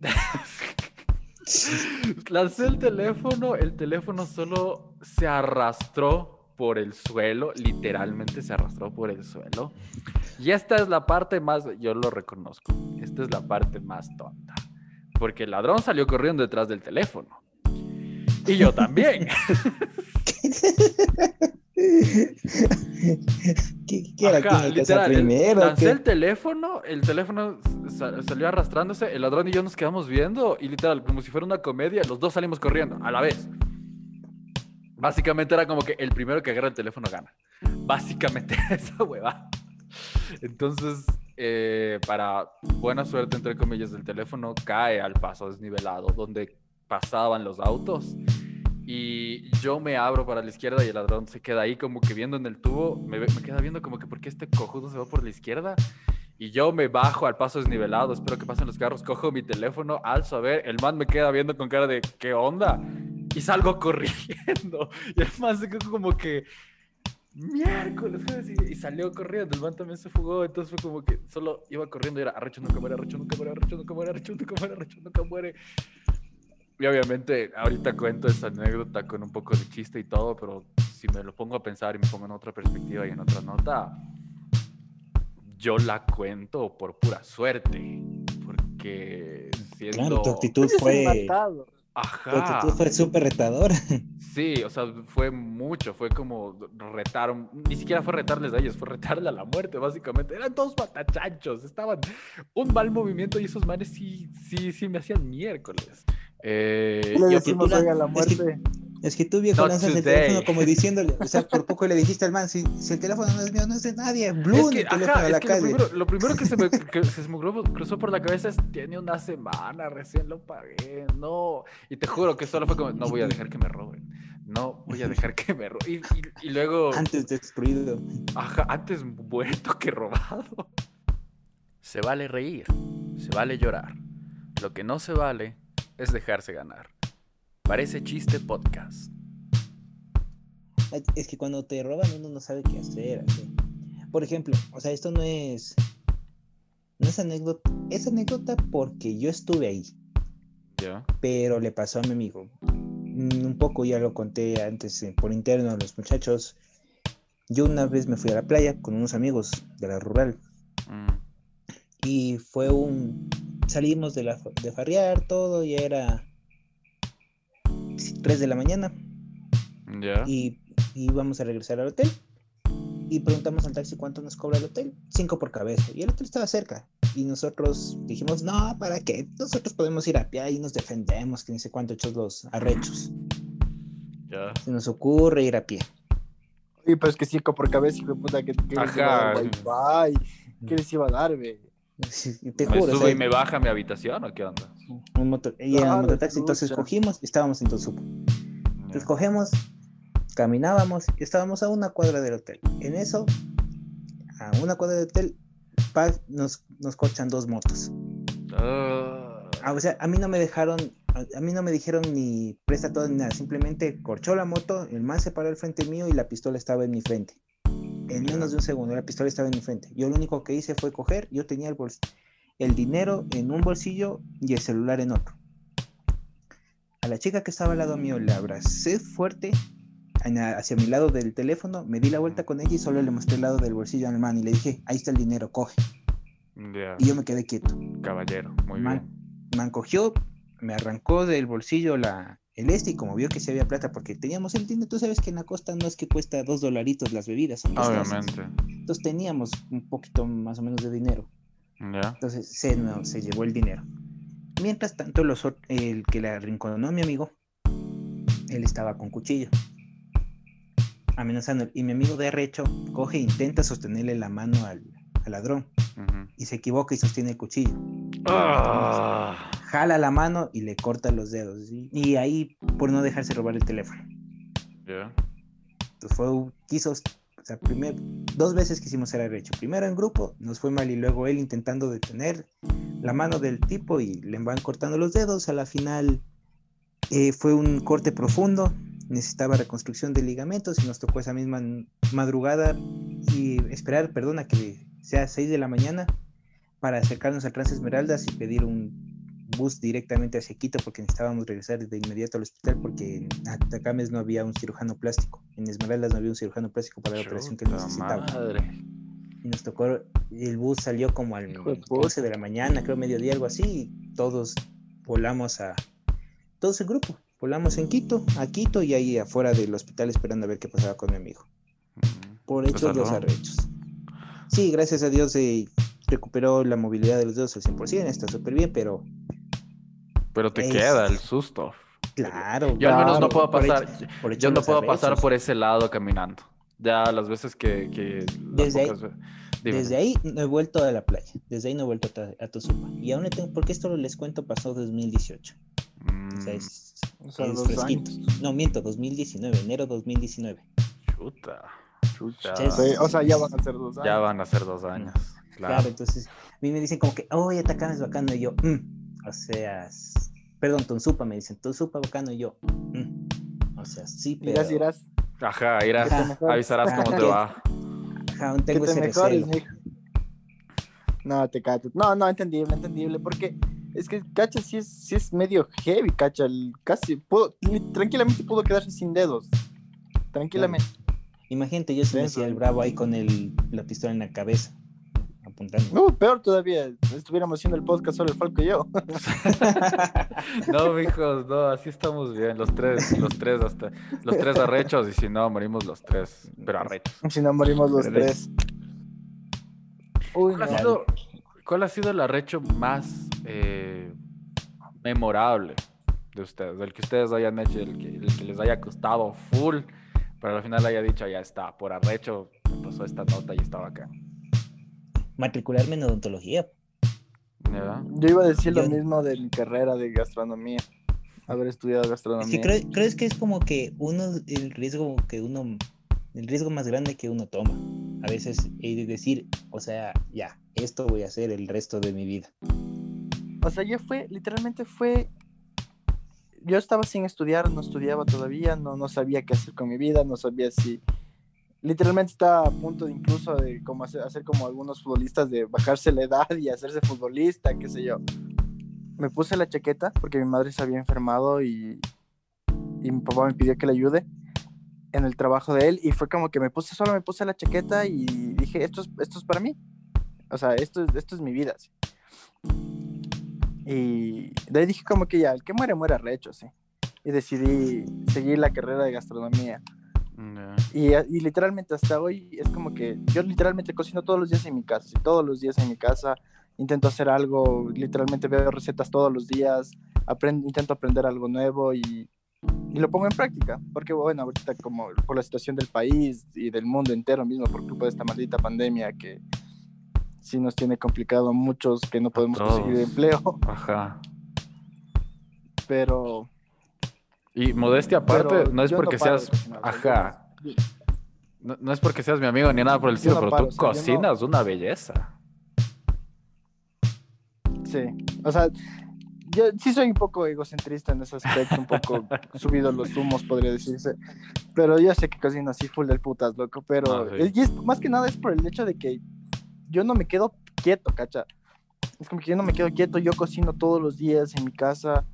(laughs) (laughs) Lancé el teléfono, el teléfono solo se arrastró por el suelo, literalmente se arrastró por el suelo. Y esta es la parte más, yo lo reconozco, esta es la parte más tonta. Porque el ladrón salió corriendo detrás del teléfono. Y yo también. (laughs) (laughs) (laughs) ¿Qué, qué era? ¿Quién alcanzó literal, primero? lancé el teléfono, el teléfono sa- salió arrastrándose, el ladrón y yo nos quedamos viendo y literal, como si fuera una comedia, los dos salimos corriendo a la vez. Básicamente era como que el primero que agarra el teléfono gana. Básicamente (laughs) esa hueva. Entonces, eh, para buena suerte, entre comillas, el teléfono cae al paso desnivelado donde pasaban los autos. Y yo me abro para la izquierda y el ladrón se queda ahí como que viendo en el tubo. Me, me queda viendo como que, ¿por qué este cojudo se va por la izquierda? Y yo me bajo al paso desnivelado, espero que pasen los carros, cojo mi teléfono, alzo a ver, el man me queda viendo con cara de, ¿qué onda? y salgo (laughs) corriendo. Y el man se quedó como que, miércoles, y, salió corriendo. El man también se fugó, entonces fue como que solo iba corriendo y era arrecho nunca muere, arrecho nunca muere, arrecho nunca muere, arrecho nunca muere, arrecho nunca muere. Y obviamente ahorita cuento esa anécdota con un poco de chiste y todo, pero si me lo pongo a pensar y me pongo en otra perspectiva y en otra nota, yo la cuento por pura suerte. Porque siendo... Claro, tu actitud Ese es fue, matado. tu Ajá. actitud fue súper retadora. (laughs) Sí, o sea, fue mucho, fue como retar, ni siquiera fue retarles a ellos, fue retarle a la muerte, básicamente. Eran todos patachanchos, estaban un mal movimiento y esos manes sí, sí, sí me hacían miércoles. Eh, Le yo- decimos tú la- hoy a la es que- muerte. Es que tú, viejo, Not lanzas el teléfono como (laughs) diciéndole, o sea, por poco le dijiste al man, si, si el teléfono no es mío, no es de nadie, es Blue que, el teléfono ajá, es la que lo primero, lo primero que se me, que se me cruzó, cruzó por la cabeza es, tiene una semana, recién lo pagué, no. Y te juro que solo fue como, no voy a dejar que me roben, no voy a dejar que me roben. Y, y- y luego, Antes destruido. ajá, antes muerto que robado. Se vale reír, se vale llorar. Lo que no se vale es dejarse ganar. Parece chiste podcast. Es que cuando te roban uno no sabe qué hacer. así. Por ejemplo, o sea, esto no es. No es anécdota. Es anécdota porque yo estuve ahí, Ya. pero le pasó a mi amigo. Mm, Un poco ya lo conté antes eh, por interno a los muchachos. Yo una vez me fui a la playa con unos amigos de la rural Mm, y fue un. Salimos de, la, de farrear, todo, ya era 3 de la mañana. Ya. y, y íbamos a regresar al hotel. Y preguntamos al taxi cuánto nos cobra el hotel. Cinco por cabeza. Y el hotel estaba cerca. Y nosotros dijimos, no, ¿para qué? Nosotros podemos ir a pie y nos defendemos, que ni sé cuánto hechos los arrechos. Ya. Se nos ocurre ir a pie. Oye, pero es que cinco por cabeza, hijo de puta, que, que les iba a dar Ajá. wifi. ¿Qué les iba a dar, ve? Te ¿Me juro. sube sea, y me baja a mi habitación o qué onda? un moto- y era Claro, un mototaxi, entonces cogimos y estábamos en Tosupo. Entonces cogemos, caminábamos y estábamos a una cuadra del hotel. En eso, a una cuadra del hotel, nos, nos cochan dos motos. Ah, Ah, o sea, a mí no me dejaron, a, a mí no me dijeron ni presta todo ni nada, simplemente corchó la moto, el man se paró al frente mío y la pistola estaba en mi frente. En menos de un segundo, la pistola estaba en mi frente. Yo lo único que hice fue coger, yo tenía el, bols- el dinero en un bolsillo y el celular en otro. A la chica que estaba al lado mío le abracé fuerte hacia mi lado del teléfono, me di la vuelta con ella y solo le mostré el lado del bolsillo al man y le dije, ahí está el dinero, coge. ya. Y yo me quedé quieto. Caballero, muy Man, bien. man cogió, me arrancó del bolsillo la, el este y como vio que se había plata, porque teníamos el dinero, tú sabes que en la costa no es que cuesta dos dolaritos las bebidas, son. Obviamente. Entonces teníamos un poquito más o menos de dinero. Ya. Entonces se, no, se llevó el dinero. Mientras tanto, los, el que le arrinconó a mi amigo, él estaba con cuchillo, amenazando. Y mi amigo de arrecho coge e intenta sostenerle la mano al, al ladrón Ujú. y se equivoca y sostiene el cuchillo. Ah, jala la mano y le corta los dedos. ¿sí? Y ahí, por no dejarse robar el teléfono. ya. Entonces fue, quiso, o sea, primer, dos veces quisimos ser arrecho. Primero en grupo, nos fue mal y luego él intentando detener la mano del tipo y le van cortando los dedos. A la final eh, fue un corte profundo, necesitaba reconstrucción de ligamentos y nos tocó esa misma madrugada y esperar, perdón, a que sea 6 de la mañana para acercarnos al Trans Esmeraldas y pedir un bus directamente hacia Quito porque necesitábamos regresar de inmediato al hospital porque en Atacames no había un cirujano plástico, en Esmeraldas no había un cirujano plástico para la operación que Chuta necesitaba. madre. Y nos tocó, el bus salió como al Hijo de 12 de la mañana, creo mediodía, algo así, y todos volamos a, todos el grupo, volamos en Quito, a Quito y ahí afuera del hospital esperando a ver qué pasaba con mi amigo. Por hechos los arrechos. Sí, gracias a Dios se recuperó la movilidad de los dedos al 100%, está súper bien, pero Pero te Es- queda el susto. claro. Yo al menos no puedo por pasar. hecho- por hecho Yo no puedo pasar por ese lado caminando. Ya las veces que. Desde ahí-. Desde ahí no he vuelto a la playa, desde ahí no he vuelto a, a Tosupa. Y aún le tengo, porque esto les cuento pasó 2018. O sea, Mm, es, O sea, es fresquito. años. No, miento, 2019, enero 2019. chuta. Chucha. Sí, Sí, O sea, ya van a ser dos años. Ya van a ser dos años. Claro, Claro. entonces a mí me dicen como que, oye, Atacama es bacano. Y yo, "Mm". o sea, perdón, Tonsupa me dicen, Tonsupa bacano. Y yo, "Mm". O sea, sí, pero... Irás, irás. Ajá, irás, Ajá. avisarás cómo te va. Ajá, aún tengo ese mejores. No, te cacho. No, no, entendible, entendible. Porque es que, cacha, sí es, sí es medio heavy, cacha. el- casi, pudo, tranquilamente pudo quedarse sin dedos. Tranquilamente. Imagínate, yo sí me hacía el bravo ahí con el, la pistola en la cabeza, apuntando. No, peor todavía. Estuviéramos haciendo el podcast solo el Falco y yo. (laughs) No, mijos, no, así estamos bien. Los tres, los tres hasta, los tres arrechos, y si no, morimos los tres, pero arrechos. si no morimos los tres. Uy, ¿Cuál ha sido, cuál ha sido el arrecho más eh, memorable de ustedes? El que ustedes hayan hecho, el que, el que les haya costado full, pero al final haya dicho, ya está, por arrecho me pasó esta nota y estaba acá. Matricularme en odontología. Yo iba a decir lo mismo de mi carrera de gastronomía. Haber estudiado Es gastronomía. que creo, creo es que es como que uno, el riesgo que uno, el riesgo más grande que uno toma. A veces he de decir, o sea, ya, esto voy a hacer el resto de mi vida. O sea, yo fue, literalmente fue. Yo estaba sin estudiar, no estudiaba todavía, no, no sabía qué hacer con mi vida, no sabía si. Literalmente estaba a punto de incluso de como hacer, hacer como algunos futbolistas, de bajarse la edad y hacerse futbolista, qué sé yo. Me puse la chaqueta porque mi madre se había enfermado y, y mi papá me pidió que le ayude en el trabajo de él y fue como que me puse, solo me puse la chaqueta y dije, esto es, esto es para mí. O sea, esto es, esto es mi vida. Y de ahí dije como que ya, el que muere, muere recho, sí. Y decidí seguir la carrera de gastronomía. Y, y literalmente hasta hoy es como que yo literalmente cocino todos los días en mi casa, todos los días en mi casa. Intento hacer algo, literalmente veo recetas todos los días, aprendo, intento aprender algo nuevo y, y lo pongo en práctica. Porque bueno, ahorita como por la situación del país y del mundo entero mismo, por culpa de esta maldita pandemia que sí nos tiene complicado a muchos que no podemos conseguir empleo. Ajá. Pero Y modestia aparte, Pero no es no porque paro seas, ajá, no- no, es porque seas mi amigo ni nada por el estilo, no pero paro, tú o sea, cocinas una belleza. Sí, o sea, yo sí soy un poco egocentrista en ese aspecto, un poco (laughs) subido los humos, podría decirse. Pero yo sé que cocino así full del putas, loco. Pero Ah, sí. y es, más que nada es por el hecho de que yo no me quedo quieto, cacha. Es como que yo no me quedo quieto, yo cocino todos los días en mi casa.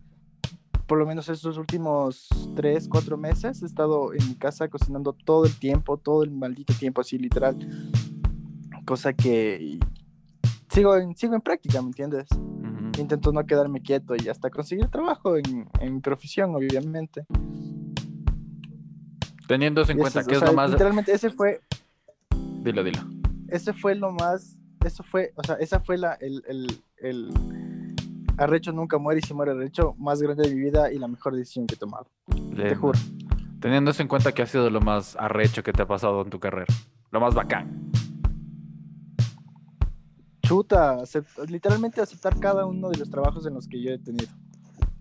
Por lo menos estos últimos tres, cuatro meses he estado en mi casa cocinando todo el tiempo, todo el maldito tiempo, así literal. Cosa que sigo en, sigo en práctica, ¿me entiendes? Intento no quedarme quieto y hasta conseguir trabajo en, en mi profesión, obviamente. Teniendo en cuenta que o es sea, lo más... Literalmente ese fue, Dilo, dilo. ese fue lo más, eso fue, o sea, esa fue la, el, el, el arrecho nunca muere y si muere arrecho más grande de mi vida y la mejor decisión que he tomado. Te juro. Teniendo eso en cuenta que ha sido lo más arrecho que te ha pasado en tu carrera. Lo más bacán. Chuta, acept- literalmente aceptar cada uno de los trabajos en los que yo he tenido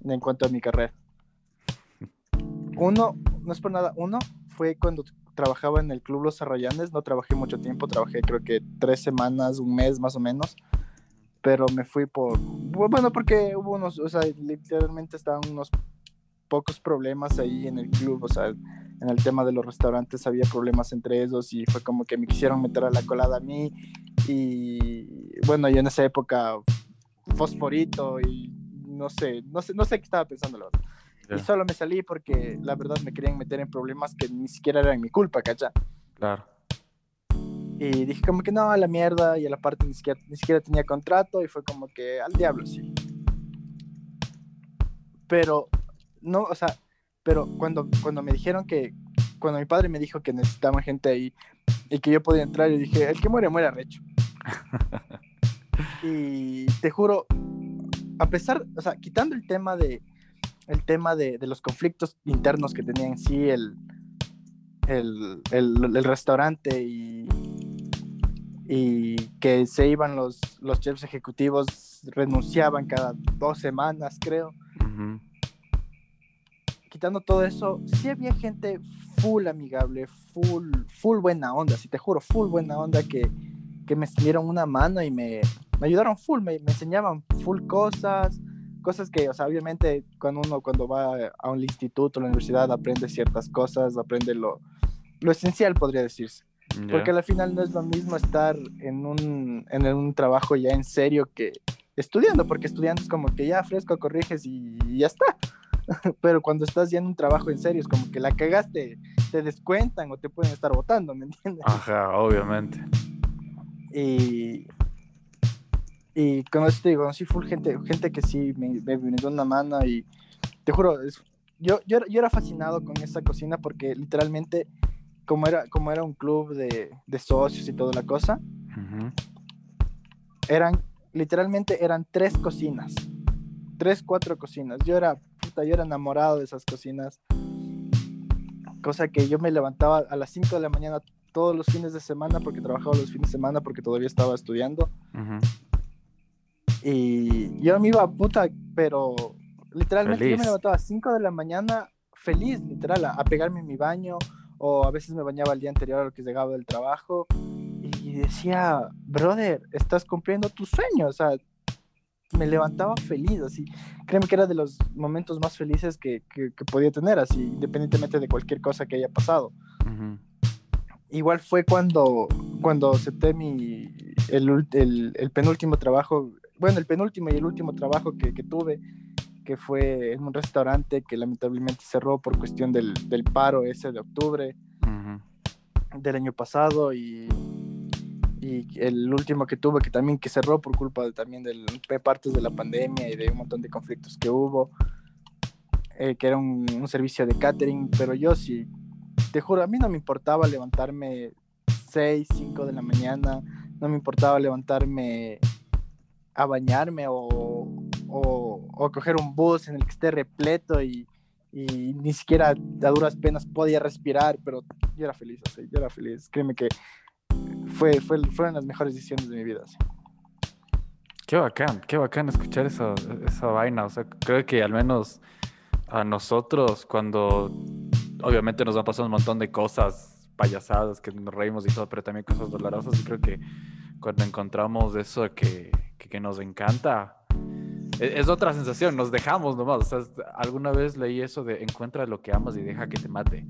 en cuanto a mi carrera. (laughs) Uno, no es por nada, uno fue cuando trabajaba en el Club Los Arrayanes, no trabajé mucho tiempo, trabajé creo que tres semanas, un mes más o menos, pero me fui por, bueno, porque hubo unos, o sea, literalmente estaban unos pocos problemas ahí en el club, o sea, en el tema de los restaurantes había problemas entre ellos y fue como que me quisieron meter a la colada a mí y bueno, yo en esa época fosforito y no sé, no sé, no sé qué estaba pensando la verdad. Ya, Y solo me salí porque la verdad me querían meter en problemas que ni siquiera eran mi culpa, ¿cacha? Claro. Y dije como que no, a la mierda, y a la parte ni siquiera, ni siquiera tenía contrato, y fue como que al diablo, sí. Pero, no, o sea, pero cuando, cuando me dijeron que, cuando mi padre me dijo que necesitaban gente ahí y que yo podía entrar, yo dije, el que muere, muere arrecho. (laughs) y te juro, a pesar, o sea, quitando el tema de, el tema de, de los conflictos internos que tenía en sí el, el, el, el restaurante y, y que se iban los, los chefs ejecutivos, renunciaban cada dos semanas, creo. Quitando todo eso, sí había gente full amigable, full, full buena onda, si te juro, full buena onda que, que me dieron una mano y me, me ayudaron full, me, me enseñaban full cosas, cosas cosas que, o sea, obviamente cuando uno cuando va a un instituto, a la universidad, aprende ciertas cosas, aprende lo, lo esencial, podría decirse. Porque al final no es lo mismo estar en un, en un trabajo ya en serio que estudiando, porque estudiando es como que ya fresco, corriges y, ya está. (laughs) Pero cuando estás ya en un trabajo en serio, es como que la cagaste, te descuentan o te pueden estar votando, ¿me entiendes? Ajá, obviamente. Y, y como te digo, conocí full gente, gente que sí me, me de una mano y te juro, yo, yo, yo, era fascinado con esa cocina porque literalmente, como era, como era un club de, de socios y toda la cosa, eran, literalmente eran tres cocinas, tres, cuatro cocinas. Yo era, puta, yo era enamorado de esas cocinas. Cosa que yo me levantaba a las 5 de la mañana todos los fines de semana porque trabajaba los fines de semana porque todavía estaba estudiando. Y yo me iba puta, pero literalmente yo me levantaba a 5 de la mañana feliz, literal, a, pegarme en mi baño o a veces me bañaba el día anterior a lo que llegaba del trabajo y decía, brother, estás cumpliendo tu sueño, o sea, me levantaba feliz, así, créeme que era de los momentos más felices que, que, podía tener, así, independientemente de cualquier cosa que haya pasado. Igual fue cuando, cuando acepté mi, el, el, el penúltimo trabajo bueno, el penúltimo y el último trabajo que, que, tuve, que fue en un restaurante que lamentablemente cerró por cuestión del, del paro ese de octubre del año pasado y, y, el último que tuve que también que cerró por culpa de, también de partes de la pandemia y de un montón de conflictos que hubo, eh, que era un, un servicio de catering, pero yo sí, te juro, a mí no me importaba levantarme 6, 5 de la mañana, no me importaba levantarme a bañarme o, o, coger un bus en el que esté repleto y, y, ni siquiera a duras penas podía respirar, pero yo era feliz, yo era feliz. Créeme que fue, fue, fueron las mejores decisiones de mi vida. Qué bacán, qué bacán escuchar esa, esa vaina. O sea, creo que al menos a nosotros, cuando obviamente nos han pasado un montón de cosas payasadas, que nos reímos y todo, pero también cosas dolorosas, y creo que cuando encontramos eso que, que, nos encanta, es, otra sensación, nos dejamos nomás. O sea, alguna vez leí eso de encuentra lo que amas y deja que te mate.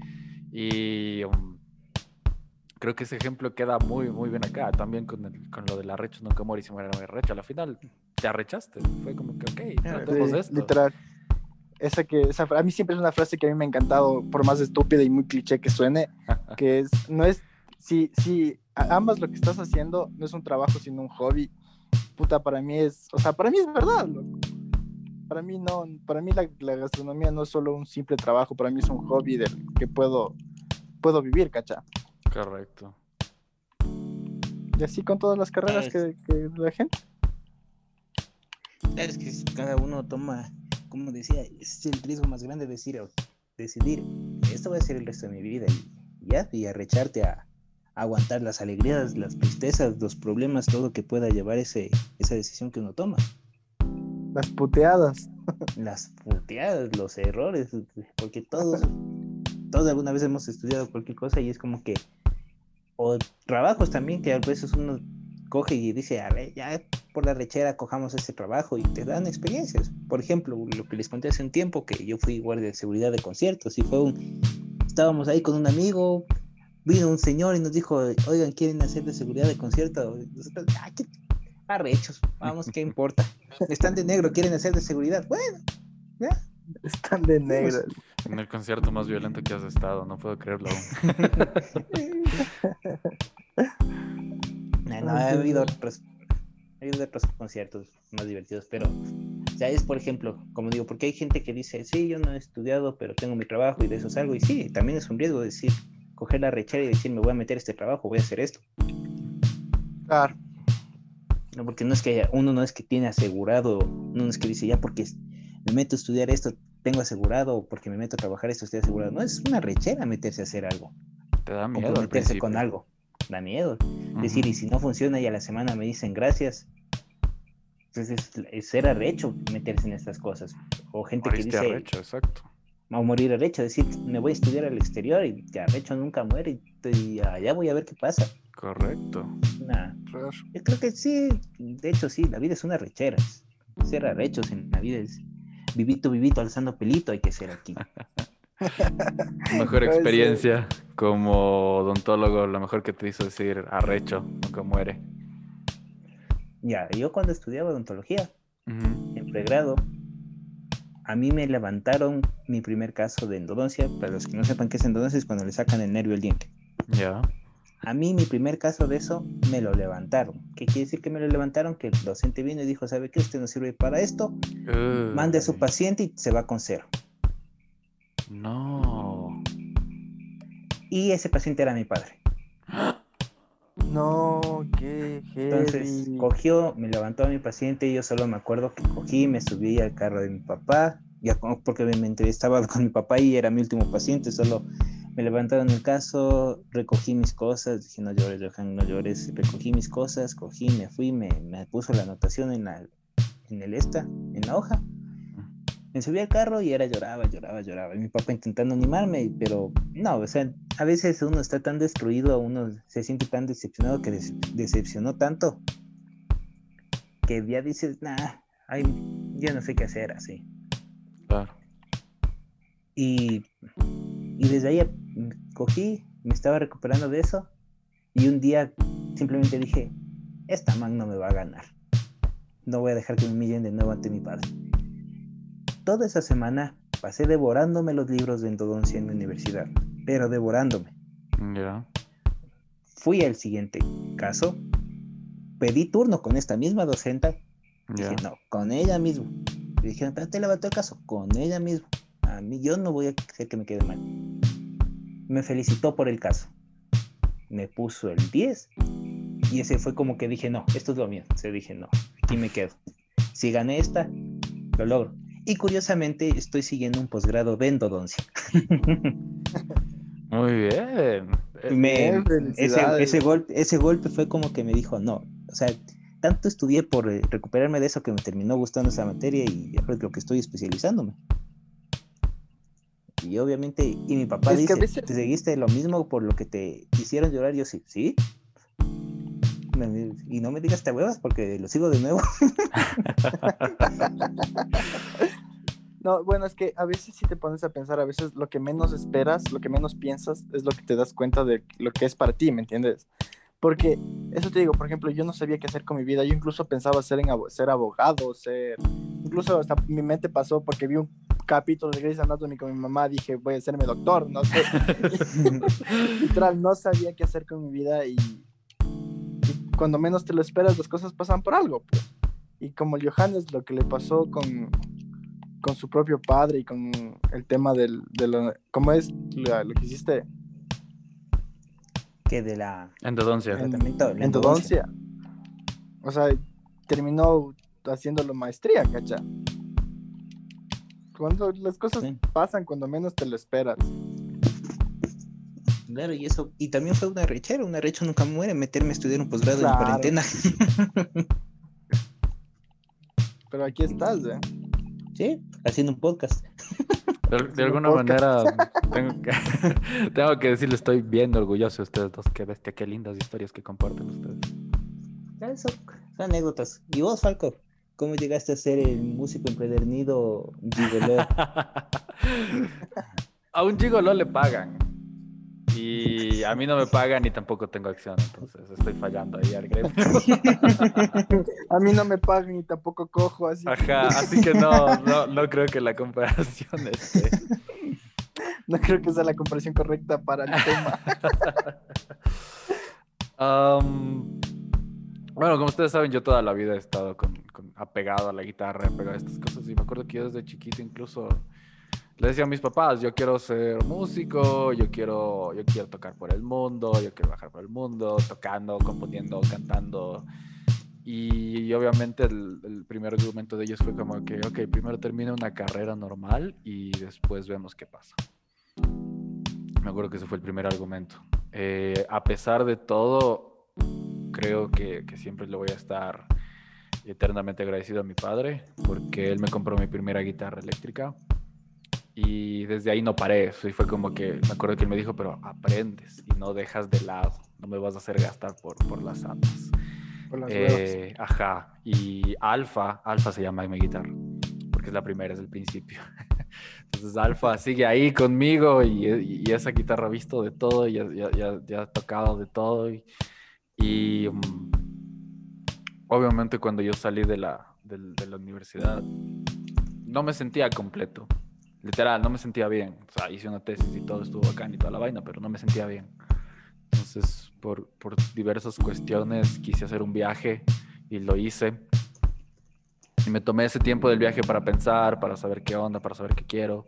Y um, creo que ese ejemplo queda muy, muy bien acá. También con, el, con lo del arrecho, nunca muere y se muere arrecho. Al final te arrechaste. Fue como que, ok, tratemos esto. Literal. Esa que, esa, a mí siempre es una frase que a mí me ha encantado, por más estúpida y muy cliché que suene, (laughs) que es, no es, si, si amas lo que estás haciendo, no es un trabajo, sino un hobby, puta, para mí es, o sea, para mí es verdad, Para mí no, para mí la, gastronomía no es solo un simple trabajo, para mí es un hobby del que puedo, puedo vivir, ¿cacha? Correcto. Y así con todas las carreras que, que la gente. Es que cada uno toma, como decía, es el riesgo más grande decir, decidir, esto va a ser el resto de mi vida y ya, y arrecharte a, aguantar las alegrías, las tristezas, los problemas, todo que pueda llevar ese, esa decisión que uno toma. Las puteadas. Las puteadas, los errores, porque todos, todos alguna vez hemos estudiado cualquier cosa y es como que, o trabajos también, que a veces uno coge y dice, a ver, ya por la rechera cojamos ese trabajo y te dan experiencias. Por ejemplo, lo que les conté hace un tiempo, que yo fui guardia de seguridad de conciertos y fue un, estábamos ahí con un amigo, vino un señor y nos dijo, oigan, ¿quieren hacer de seguridad de concierto? Nosotros, ah, arrechos, vamos, ¿qué importa? Están de negro, quieren hacer de seguridad. Bueno, ya. Están de negro. En el concierto más violento que has estado, no puedo creerlo (laughs) no, no, ha habido otros, ha habido otros conciertos más divertidos, pero ya es, por ejemplo, como digo, porque hay gente que dice, sí, yo no he estudiado, pero tengo mi trabajo y de eso salgo, y sí, también es un riesgo decir, coger la rechera y decir, me voy a meter este trabajo, voy a hacer esto. Claro. No, porque no es que uno no es que tiene asegurado, no es que dice, ya porque me meto a estudiar esto, tengo asegurado, o porque me meto a trabajar esto, estoy asegurado. No, es una rechera meterse a hacer algo. Te da miedo. meterse con algo. Da miedo. Decir, y si no funciona y a la semana me dicen gracias, entonces pues es, ser arrecho meterse en estas cosas. O gente que dice. Arrecho, exacto a morir arrecho, decir, me voy a estudiar al exterior y que arrecho nunca muere y, allá voy a ver qué pasa. Correcto. yo creo que sí, de hecho sí, la vida es una rechera. Ser arrechos en la vida es, vivito, vivito, alzando pelito hay que ser aquí. (laughs) mejor experiencia como odontólogo, lo mejor que te hizo decir arrecho, nunca muere. Ya, yo cuando estudiaba odontología, en pregrado, a mí me levantaron mi primer caso de endodoncia. Para los que no sepan qué es endodoncia, es cuando le sacan el nervio al diente. Ya. A mí mi primer caso de eso me lo levantaron. ¿Qué quiere decir que me lo levantaron? Que el docente vino y dijo, ¿sabe qué? Usted no sirve para esto. Mande a su paciente y se va con cero. No. Y ese paciente era mi padre. No, qué Entonces cogió, me levantó a mi paciente y yo solo me acuerdo que cogí, me subí al carro de mi papá, ya porque me estaba (laughs) con mi papá y era mi último paciente, solo me levantaron el caso, recogí mis cosas, dije no llores, Johan, no llores, recogí mis cosas, cogí, me fui, me, me puso la anotación en, la, en el esta, en la hoja, me subí al carro y era lloraba, lloraba, lloraba. Y mi papá intentando animarme, pero no, o sea, a veces uno está tan destruido, uno se siente tan decepcionado que decepcionó tanto que ya dices, nah, ay, ya no sé qué hacer así. Claro. Y, y desde ahí cogí, me estaba recuperando de eso y un día simplemente dije, esta man no me va a ganar. No voy a dejar que me humillen de nuevo ante mi padre toda esa semana pasé devorándome los libros de endodoncia en la universidad, pero devorándome. Ya. Fui al siguiente caso, pedí turno con esta misma docente. Dije, no, con ella mismo. dije, pero te levantó el caso, con ella mismo. A mí yo no voy a hacer que me quede mal. Me felicitó por el caso. Me puso el 10 y ese fue como que dije, no, esto es lo mío. Se dije, no, aquí me quedo. Si gané esta, lo logro. Y curiosamente estoy siguiendo un posgrado de endodoncia. (laughs) Muy bien. ese, golpe, ese golpe fue como que me dijo, no, o sea, tanto estudié por eh, recuperarme de eso que me terminó gustando esa materia y es lo que estoy especializándome. Y obviamente, y mi papá dice, ¿te seguiste lo mismo por lo que te hicieron llorar? Yo sí, sí. y no me digas te huevas porque lo sigo de nuevo. (laughs) No, bueno, es que a veces si te pones a pensar, a veces lo que menos esperas, lo que menos piensas, es lo que te das cuenta de lo que es para ti, ¿me entiendes? Porque, eso te digo, por ejemplo, yo no sabía qué hacer con mi vida, yo incluso pensaba ser, en, ser abogado, ser... Incluso hasta mi mente pasó porque vi un capítulo de Grey's Anatomy con mi mamá, dije, voy a hacerme doctor, no sé. (laughs) Literal, no sabía qué hacer con mi vida y, y, cuando menos te lo esperas, las cosas pasan por algo. Pues. Y como Johannes, lo que le pasó con, con su propio padre y con el tema del, de lo, ¿cómo es lo que hiciste? Que de la endodoncia. endodoncia. O sea, terminó haciéndolo maestría, ¿cacha? Cuando las cosas pasan cuando menos te lo esperas. Claro, y eso, y también fue una rechera, una recha nunca muere, meterme a estudiar un posgrado en cuarentena. (laughs) Pero aquí estás, ¿eh? Sí, haciendo un podcast. De, alguna manera, (laughs) (laughs) tengo que, decirle, estoy bien orgulloso de ustedes dos. Qué bestia, qué lindas historias que comparten ustedes. Eso, son anécdotas. ¿Y vos, Falco? ¿Cómo llegaste a ser el músico empedernido gigoló? (laughs) a un gigoló le pagan. Y a mí no me pagan ni tampoco tengo acción, entonces estoy fallando ahí al gremio. (laughs) a mí no me pagan y tampoco cojo, así. Ajá, así que no, no, no creo que la comparación esté. No creo que sea la comparación correcta para el tema. (laughs) bueno, como ustedes saben, yo toda la vida he estado con, apegado a la guitarra, apegado a estas cosas. Y me acuerdo que yo desde chiquito incluso le decía a mis papás, yo quiero ser músico, yo quiero, yo quiero tocar por el mundo, yo quiero bajar por el mundo, tocando, componiendo, cantando. Y, obviamente el, primer argumento de ellos fue como que, ok, primero termina una carrera normal y después vemos qué pasa. Me acuerdo que ese fue el primer argumento. Eh, a pesar de todo, creo que, que siempre le voy a estar eternamente agradecido a mi padre porque él me compró mi primera guitarra eléctrica y desde ahí no paré. Y fue como que me acuerdo que él me dijo, pero aprendes y no dejas de lado. No me vas a hacer gastar por, por las santas. Por las eh, ajá. Y Alfa, Alfa se llama mi guitarra. porque es la primera, es el principio. (laughs) Entonces Alfa sigue ahí conmigo y, esa guitarra ha visto de todo y ya, ha tocado de todo. Y, mm, obviamente cuando yo salí de la, de la universidad, no me sentía completo. Literal, no me sentía bien. O sea, hice una tesis y todo estuvo acá y toda la vaina, pero no me sentía bien. Entonces, por, por diversas cuestiones, quise hacer un viaje y lo hice. Y me tomé ese tiempo del viaje para pensar, para saber qué onda, para saber qué quiero.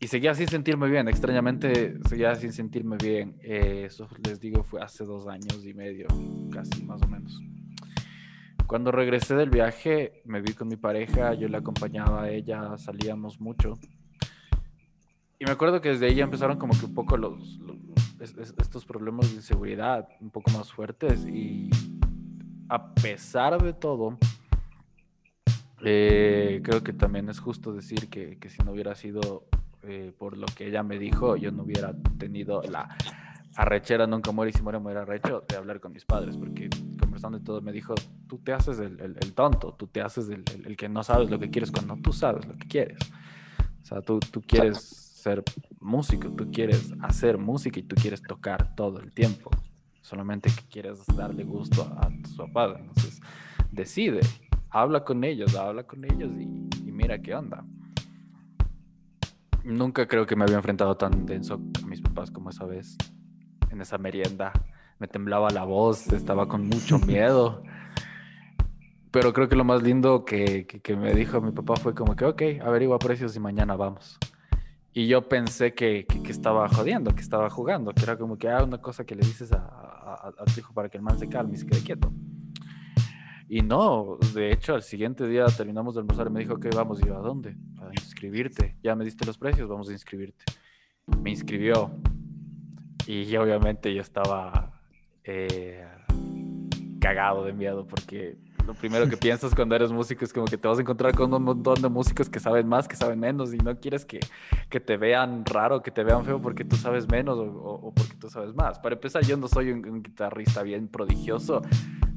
Y seguía sin sentirme bien, extrañamente seguía sin sentirme bien. Eh, eso les digo fue hace dos años y medio, casi más o menos. Cuando regresé del viaje, me vi con mi pareja, yo le acompañaba a ella, salíamos mucho. Y me acuerdo que desde ahí ya empezaron como que un poco los, estos problemas de inseguridad un poco más fuertes y a pesar de todo, eh, creo que también es justo decir que, que si no hubiera sido eh, por lo que ella me dijo, yo no hubiera tenido la arrechera nunca muere y si muere muere arrecho de hablar con mis padres, porque conversando y todo me dijo, tú te haces el, el, tonto, tú te haces el, el, que no sabes lo que quieres cuando tú sabes lo que quieres. O sea, tú, tú quieres ser músico, tú quieres hacer música y tú quieres tocar todo el tiempo, solamente que quieres darle gusto a tus papás. Entonces, decide, habla con ellos, habla con ellos y, y mira qué onda. Nunca creo que me había enfrentado tan denso a mis papás como esa vez en esa merienda. Me temblaba la voz, estaba con mucho (laughs) miedo. Pero creo que lo más lindo que, que, me dijo mi papá fue como que, ok, averigua precios y mañana vamos. Y yo pensé que, que, estaba jodiendo, que estaba jugando, que era como que ah, una cosa que le dices a, a, a, tu hijo para que el man se calme y se quede quieto. Y no, de hecho, al siguiente día terminamos de almorzar y me dijo que vamos, y yo, ¿a dónde? A inscribirte. Ya me diste los precios, vamos a inscribirte. Me inscribió. Y obviamente yo estaba eh, cagado de miedo porque lo primero que piensas cuando eres músico es como que te vas a encontrar con un montón de músicos que saben más, que saben menos y no quieres que, que te vean raro, que te vean feo porque tú sabes menos o, porque tú sabes más. Para empezar, yo no soy un, guitarrista bien prodigioso,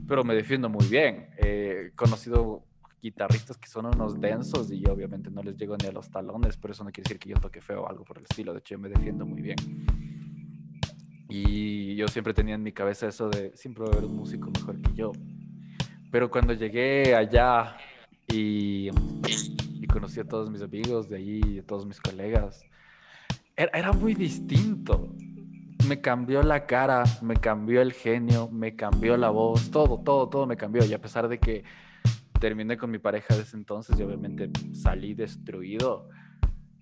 pero me defiendo muy bien. he conocido guitarristas que son unos densos y yo obviamente no les llego ni a los talones, pero eso no quiere decir que yo toque feo o algo por el estilo. De hecho, yo me defiendo muy bien. Y yo siempre tenía en mi cabeza eso de siempre va a haber un músico mejor que yo. Pero cuando llegué allá y, conocí a todos mis amigos de ahí, a todos mis colegas, era, era muy distinto. Me cambió la cara, me cambió el genio, me cambió la voz, todo, todo, todo me cambió. Y a pesar de que terminé con mi pareja desde entonces y obviamente salí destruido,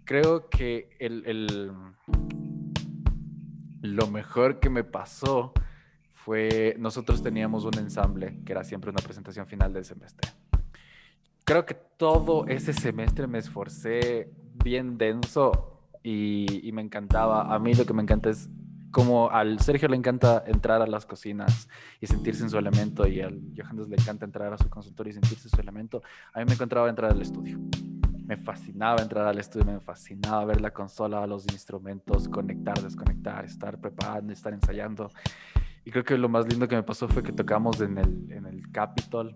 creo que el, el lo mejor que me pasó fue, nosotros teníamos un ensamble que era siempre una presentación final del semestre. Creo que todo ese semestre me esforcé bien denso y, me encantaba. A mí lo que me encanta es como al Sergio le encanta entrar a las cocinas y sentirse en su elemento y al Johannes le encanta entrar a su consultorio y sentirse en su elemento, a mí me encontraba entrar al estudio me fascinaba entrar al estudio, me fascinaba ver la consola, los instrumentos, conectar, desconectar, estar preparando, estar ensayando. Y creo que lo más lindo que me pasó fue que tocamos en el, en el Capitol,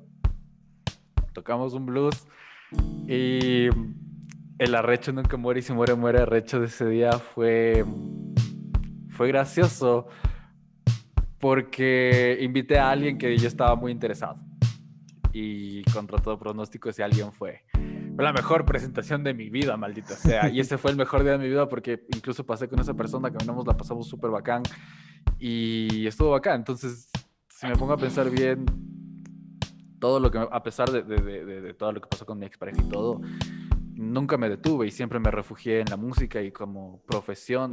tocamos un blues y el arrecho nunca muere y si muere, muere arrecho de ese día fue, fue gracioso porque invité a alguien que yo estaba muy interesado y contra todo pronóstico ese alguien fue la mejor presentación de mi vida, maldita sea. Y ese fue el mejor día de mi vida porque incluso pasé con esa persona, caminamos, la pasamos súper bacán y estuvo bacán. Entonces, si me pongo a pensar bien, todo lo que, a pesar de, todo lo que pasó con mi expareja y todo, nunca me detuve y siempre me refugié en la música y como profesión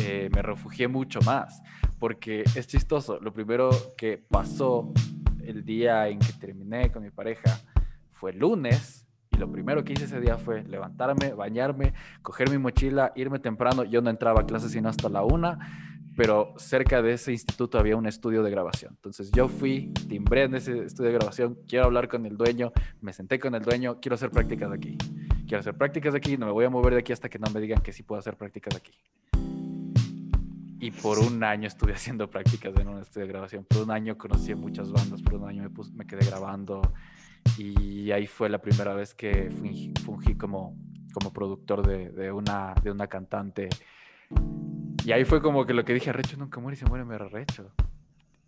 eh, me refugié mucho más. Porque es chistoso, lo primero que pasó el día en que terminé con mi pareja fue lunes y lo primero que hice ese día fue levantarme, bañarme, coger mi mochila, irme temprano. Yo no entraba a clases sino hasta la una, pero cerca de ese instituto había un estudio de grabación. Entonces yo fui, timbré en ese estudio de grabación, quiero hablar con el dueño, me senté con el dueño, quiero hacer prácticas aquí. Quiero hacer prácticas aquí, no me voy a mover de aquí hasta que no me digan que sí puedo hacer prácticas aquí. Y por un año estuve (laughs) haciendo prácticas en un estudio de grabación. Por un año conocí muchas bandas, por un año me, me quedé grabando, y ahí fue la primera vez que fungí, como, como productor de, una, de una cantante. Y ahí fue como que lo que dije, Arrecho nunca muere y se muere me arrecho.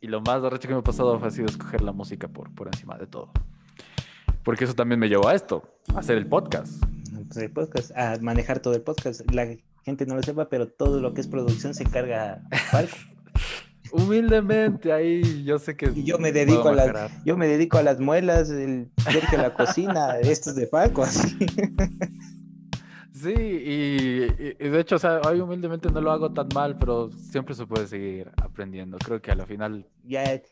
Y lo más arrecho que me ha pasado ha sido escoger la música por, por encima de todo. Porque eso también me llevó a esto, a hacer el podcast. El podcast, a manejar todo el podcast. La gente no lo sepa, pero todo lo que es producción se encarga Falco. (laughs) Humildemente, ahí yo sé que. Y yo me dedico a las, yo me dedico a las muelas, el que la cocina, (laughs) esto es de Falco, así. Sí, y, de hecho, o sea, hoy humildemente no lo hago tan mal, pero siempre se puede seguir aprendiendo. Creo que a la final. Ya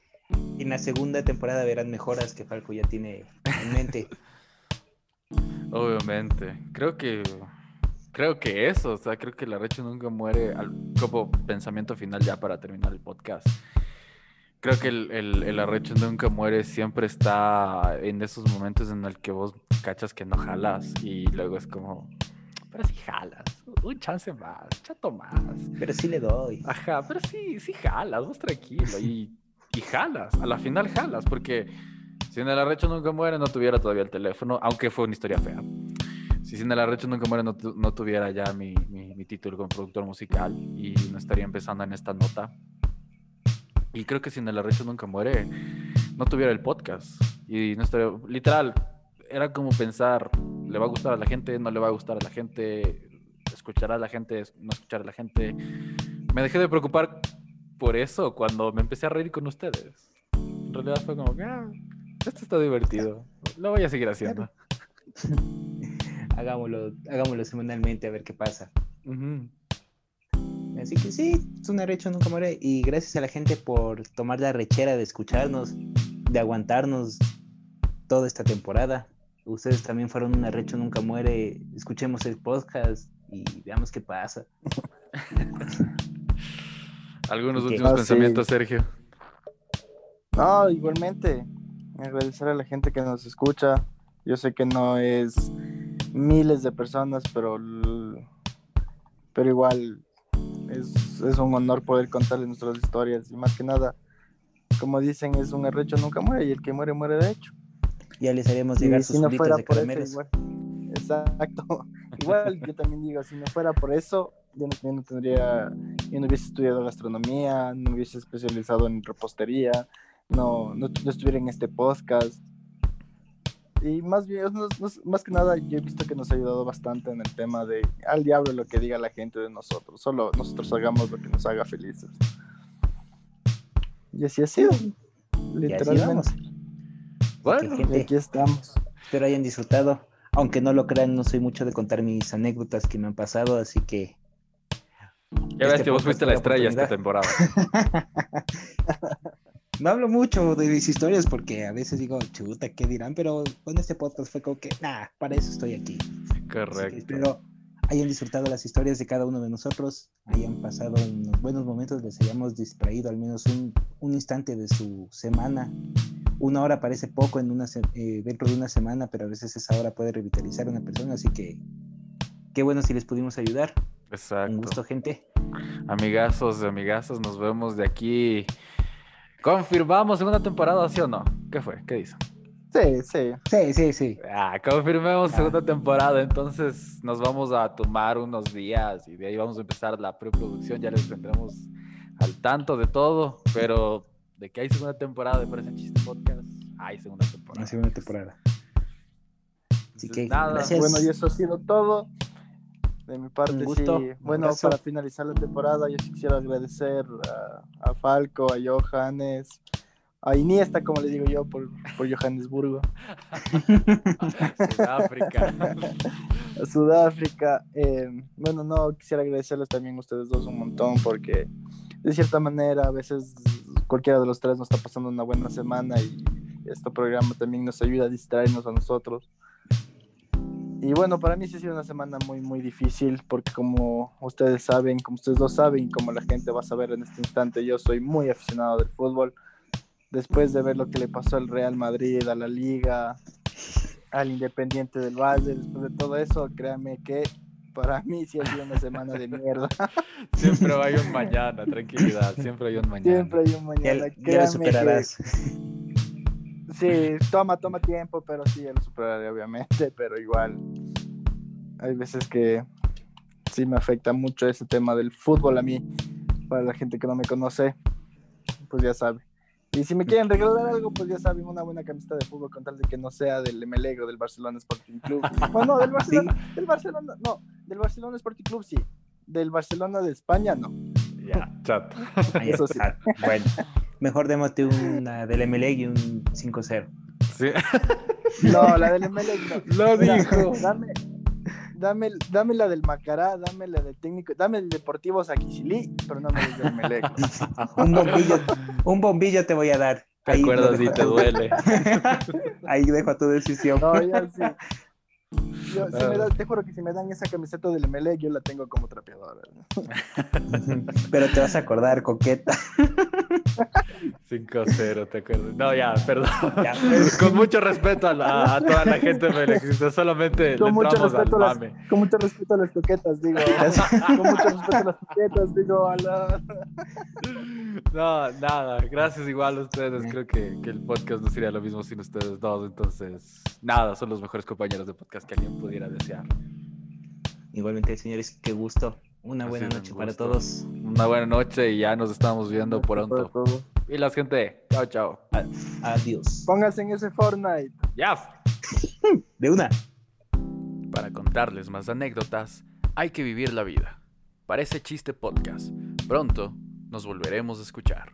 en la segunda temporada verán mejoras que Falco ya tiene en mente. (laughs) Obviamente. Creo que creo que eso, o sea, creo que el arrecho nunca muere como pensamiento final ya para terminar el podcast. Creo que el, el, arrecho nunca muere, siempre está en esos momentos en el que vos cachas que no jalas y luego es como, pero sí jalas, un chance más, chato más. Pero sí le doy. Ajá, pero sí, sí jalas, vos tranquilo y, y jalas, a la final jalas, porque si en el arrecho nunca muere no tuviera todavía el teléfono, aunque fue una historia fea si Sin el Arrecho Nunca Muere no, no tuviera ya mi, mi, título como productor musical y no estaría empezando en esta nota. Y creo que Sin el Arrecho Nunca Muere no tuviera el podcast. Y no estaría, literal, era como pensar, ¿le va a gustar a la gente? ¿No le va a gustar a la gente? ¿Escuchará a la gente? ¿No escuchará a la gente? Me dejé de preocupar por eso cuando me empecé a reír con ustedes. En realidad fue como que, ah, esto está divertido. Lo voy a seguir haciendo. (laughs) hagámoslo, hagámoslo semanalmente a ver qué pasa. Así que sí, es un arrecho nunca muere. Y gracias a la gente por tomar la rechera de escucharnos, de aguantarnos toda esta temporada. Ustedes también fueron un arrecho nunca muere. Escuchemos el podcast y veamos qué pasa. Algunos últimos pensamientos, Sergio. No, igualmente. Agradecer a la gente que nos escucha. Yo sé que no es miles de personas, pero, pero igual es, es un honor poder contarles nuestras historias y más que nada, como dicen, es un arrecho nunca muere y el que muere muere de hecho. Ya les haremos llegar sus si no fuera de por eso, Exacto. (laughs) igual yo también digo, si no fuera por eso, yo no, tendría, yo no hubiese estudiado gastronomía, no hubiese especializado en repostería, no, no, no estuviera en este podcast y más bien, más que nada, yo he visto que nos ha ayudado bastante en el tema de al diablo lo que diga la gente de nosotros. Solo nosotros hagamos lo que nos haga felices. Y así ha sido. Literalmente. Bueno, aquí estamos. Espero hayan disfrutado. Aunque no lo crean, no soy mucho de contar mis anécdotas que me han pasado, así que. Ya ves este que vos fuiste la estrella esta temporada. (laughs) no hablo mucho de mis historias porque a veces digo, chuta, ¿qué dirán? Pero con este podcast fue como que, nah, para eso estoy aquí. Correcto. espero hayan disfrutado las historias de cada uno de nosotros, hayan pasado unos buenos momentos, les hayamos distraído al menos un, un instante de su semana. Una hora parece poco en una eh, dentro de una semana, pero a veces esa hora puede revitalizar a una persona, así que qué bueno si les pudimos ayudar. Exacto. Un gusto, gente. Amigazos, amigazos, nos vemos de aquí ¿Confirmamos segunda temporada, sí o no? ¿Qué fue? ¿Qué dice? Sí, sí. Sí, sí, sí. Ah, confirmemos segunda temporada. Entonces nos vamos a tomar unos días y de ahí vamos a empezar la preproducción. Ya les tendremos al tanto de todo. Pero de que hay segunda temporada de Parece Chiste Podcast, hay segunda temporada. Hay segunda temporada. Así que nada. Gracias. Bueno, y eso ha sido todo. De mi parte, gusto. sí. Bueno, para finalizar la temporada, yo quisiera agradecer a, Falco, a Johannes, a Iniesta, como le digo yo, por, por Johannesburgo. (laughs) Sudáfrica. a (laughs) Sudáfrica. Eh, bueno, no, quisiera agradecerles también a ustedes dos un montón, porque de cierta manera, a veces cualquiera de los tres nos está pasando una buena semana y este programa también nos ayuda a distraernos a nosotros. Y bueno, para mí sí ha sido una semana muy, muy difícil porque como ustedes saben, como ustedes lo saben, como la gente va a saber en este instante, yo soy muy aficionado del fútbol. Después de ver lo que le pasó al Real Madrid, a la Liga, al Independiente del Valle, después de todo eso, créanme que para mí sí ha sido una semana de mierda. (laughs) Siempre hay un mañana, tranquilidad, siempre hay un mañana. Siempre hay un mañana. Ya, ya lo superarás. (laughs) Sí, toma, toma tiempo, pero sí, ya lo superaré, obviamente, pero igual. Hay veces que sí me afecta mucho ese tema del fútbol a mí. Para la gente que no me conoce, pues ya sabe. Y si me quieren regalar algo, pues ya saben, una buena camiseta de fútbol con tal de que no sea del Emelec o del Barcelona Sporting Club. (laughs) Bueno, no, del Barcelona, del Barcelona, no, del Barcelona Sporting Club sí. Del Barcelona de España no. Ya, chato. (laughs) Eso sí. Bueno, mejor démote una del MLE y un 5-0. Sí. No, la del Emelec no. (laughs) Lo Mira, dijo. Dame, dame, dame la del Macará, dame la del técnico, dame el Deportivo Saquicilí, pero no me des del Emelec. Un bombillo, un bombillo te voy a dar. Te Ahí acuerdas y te duele. (laughs) Ahí dejo a tu decisión. No, ya sí. Yo, si me da- te juro que si me dan esa camiseta del Emelec, yo la tengo como trapeadora. (laughs) Pero te vas a acordar, coqueta. (laughs) 5-0, ¿te acuerdas? No, ya, perdón. Ya, pues. (laughs) Con mucho respeto a, la- a toda la gente melexista, solamente Con le mucho, entramos al respeto a las, mame. con mucho respeto a las coquetas, digo. con mucho respeto a las coquetas, digo. A la... No, nada, gracias igual a ustedes. Creo que, que el podcast no sería lo mismo sin ustedes dos. Entonces, nada, son los mejores compañeros de podcast que alguien pudiera desear. Igualmente, señores, qué gusto. Una buena noche para todos. Una buena noche y ya nos estamos viendo pronto. Y la gente, chao, chao. Adiós. Pónganse en ese Fortnite. Ya. (laughs) De una. Para contarles más anécdotas, hay que vivir la vida. Parece chiste podcast. Pronto nos volveremos a escuchar.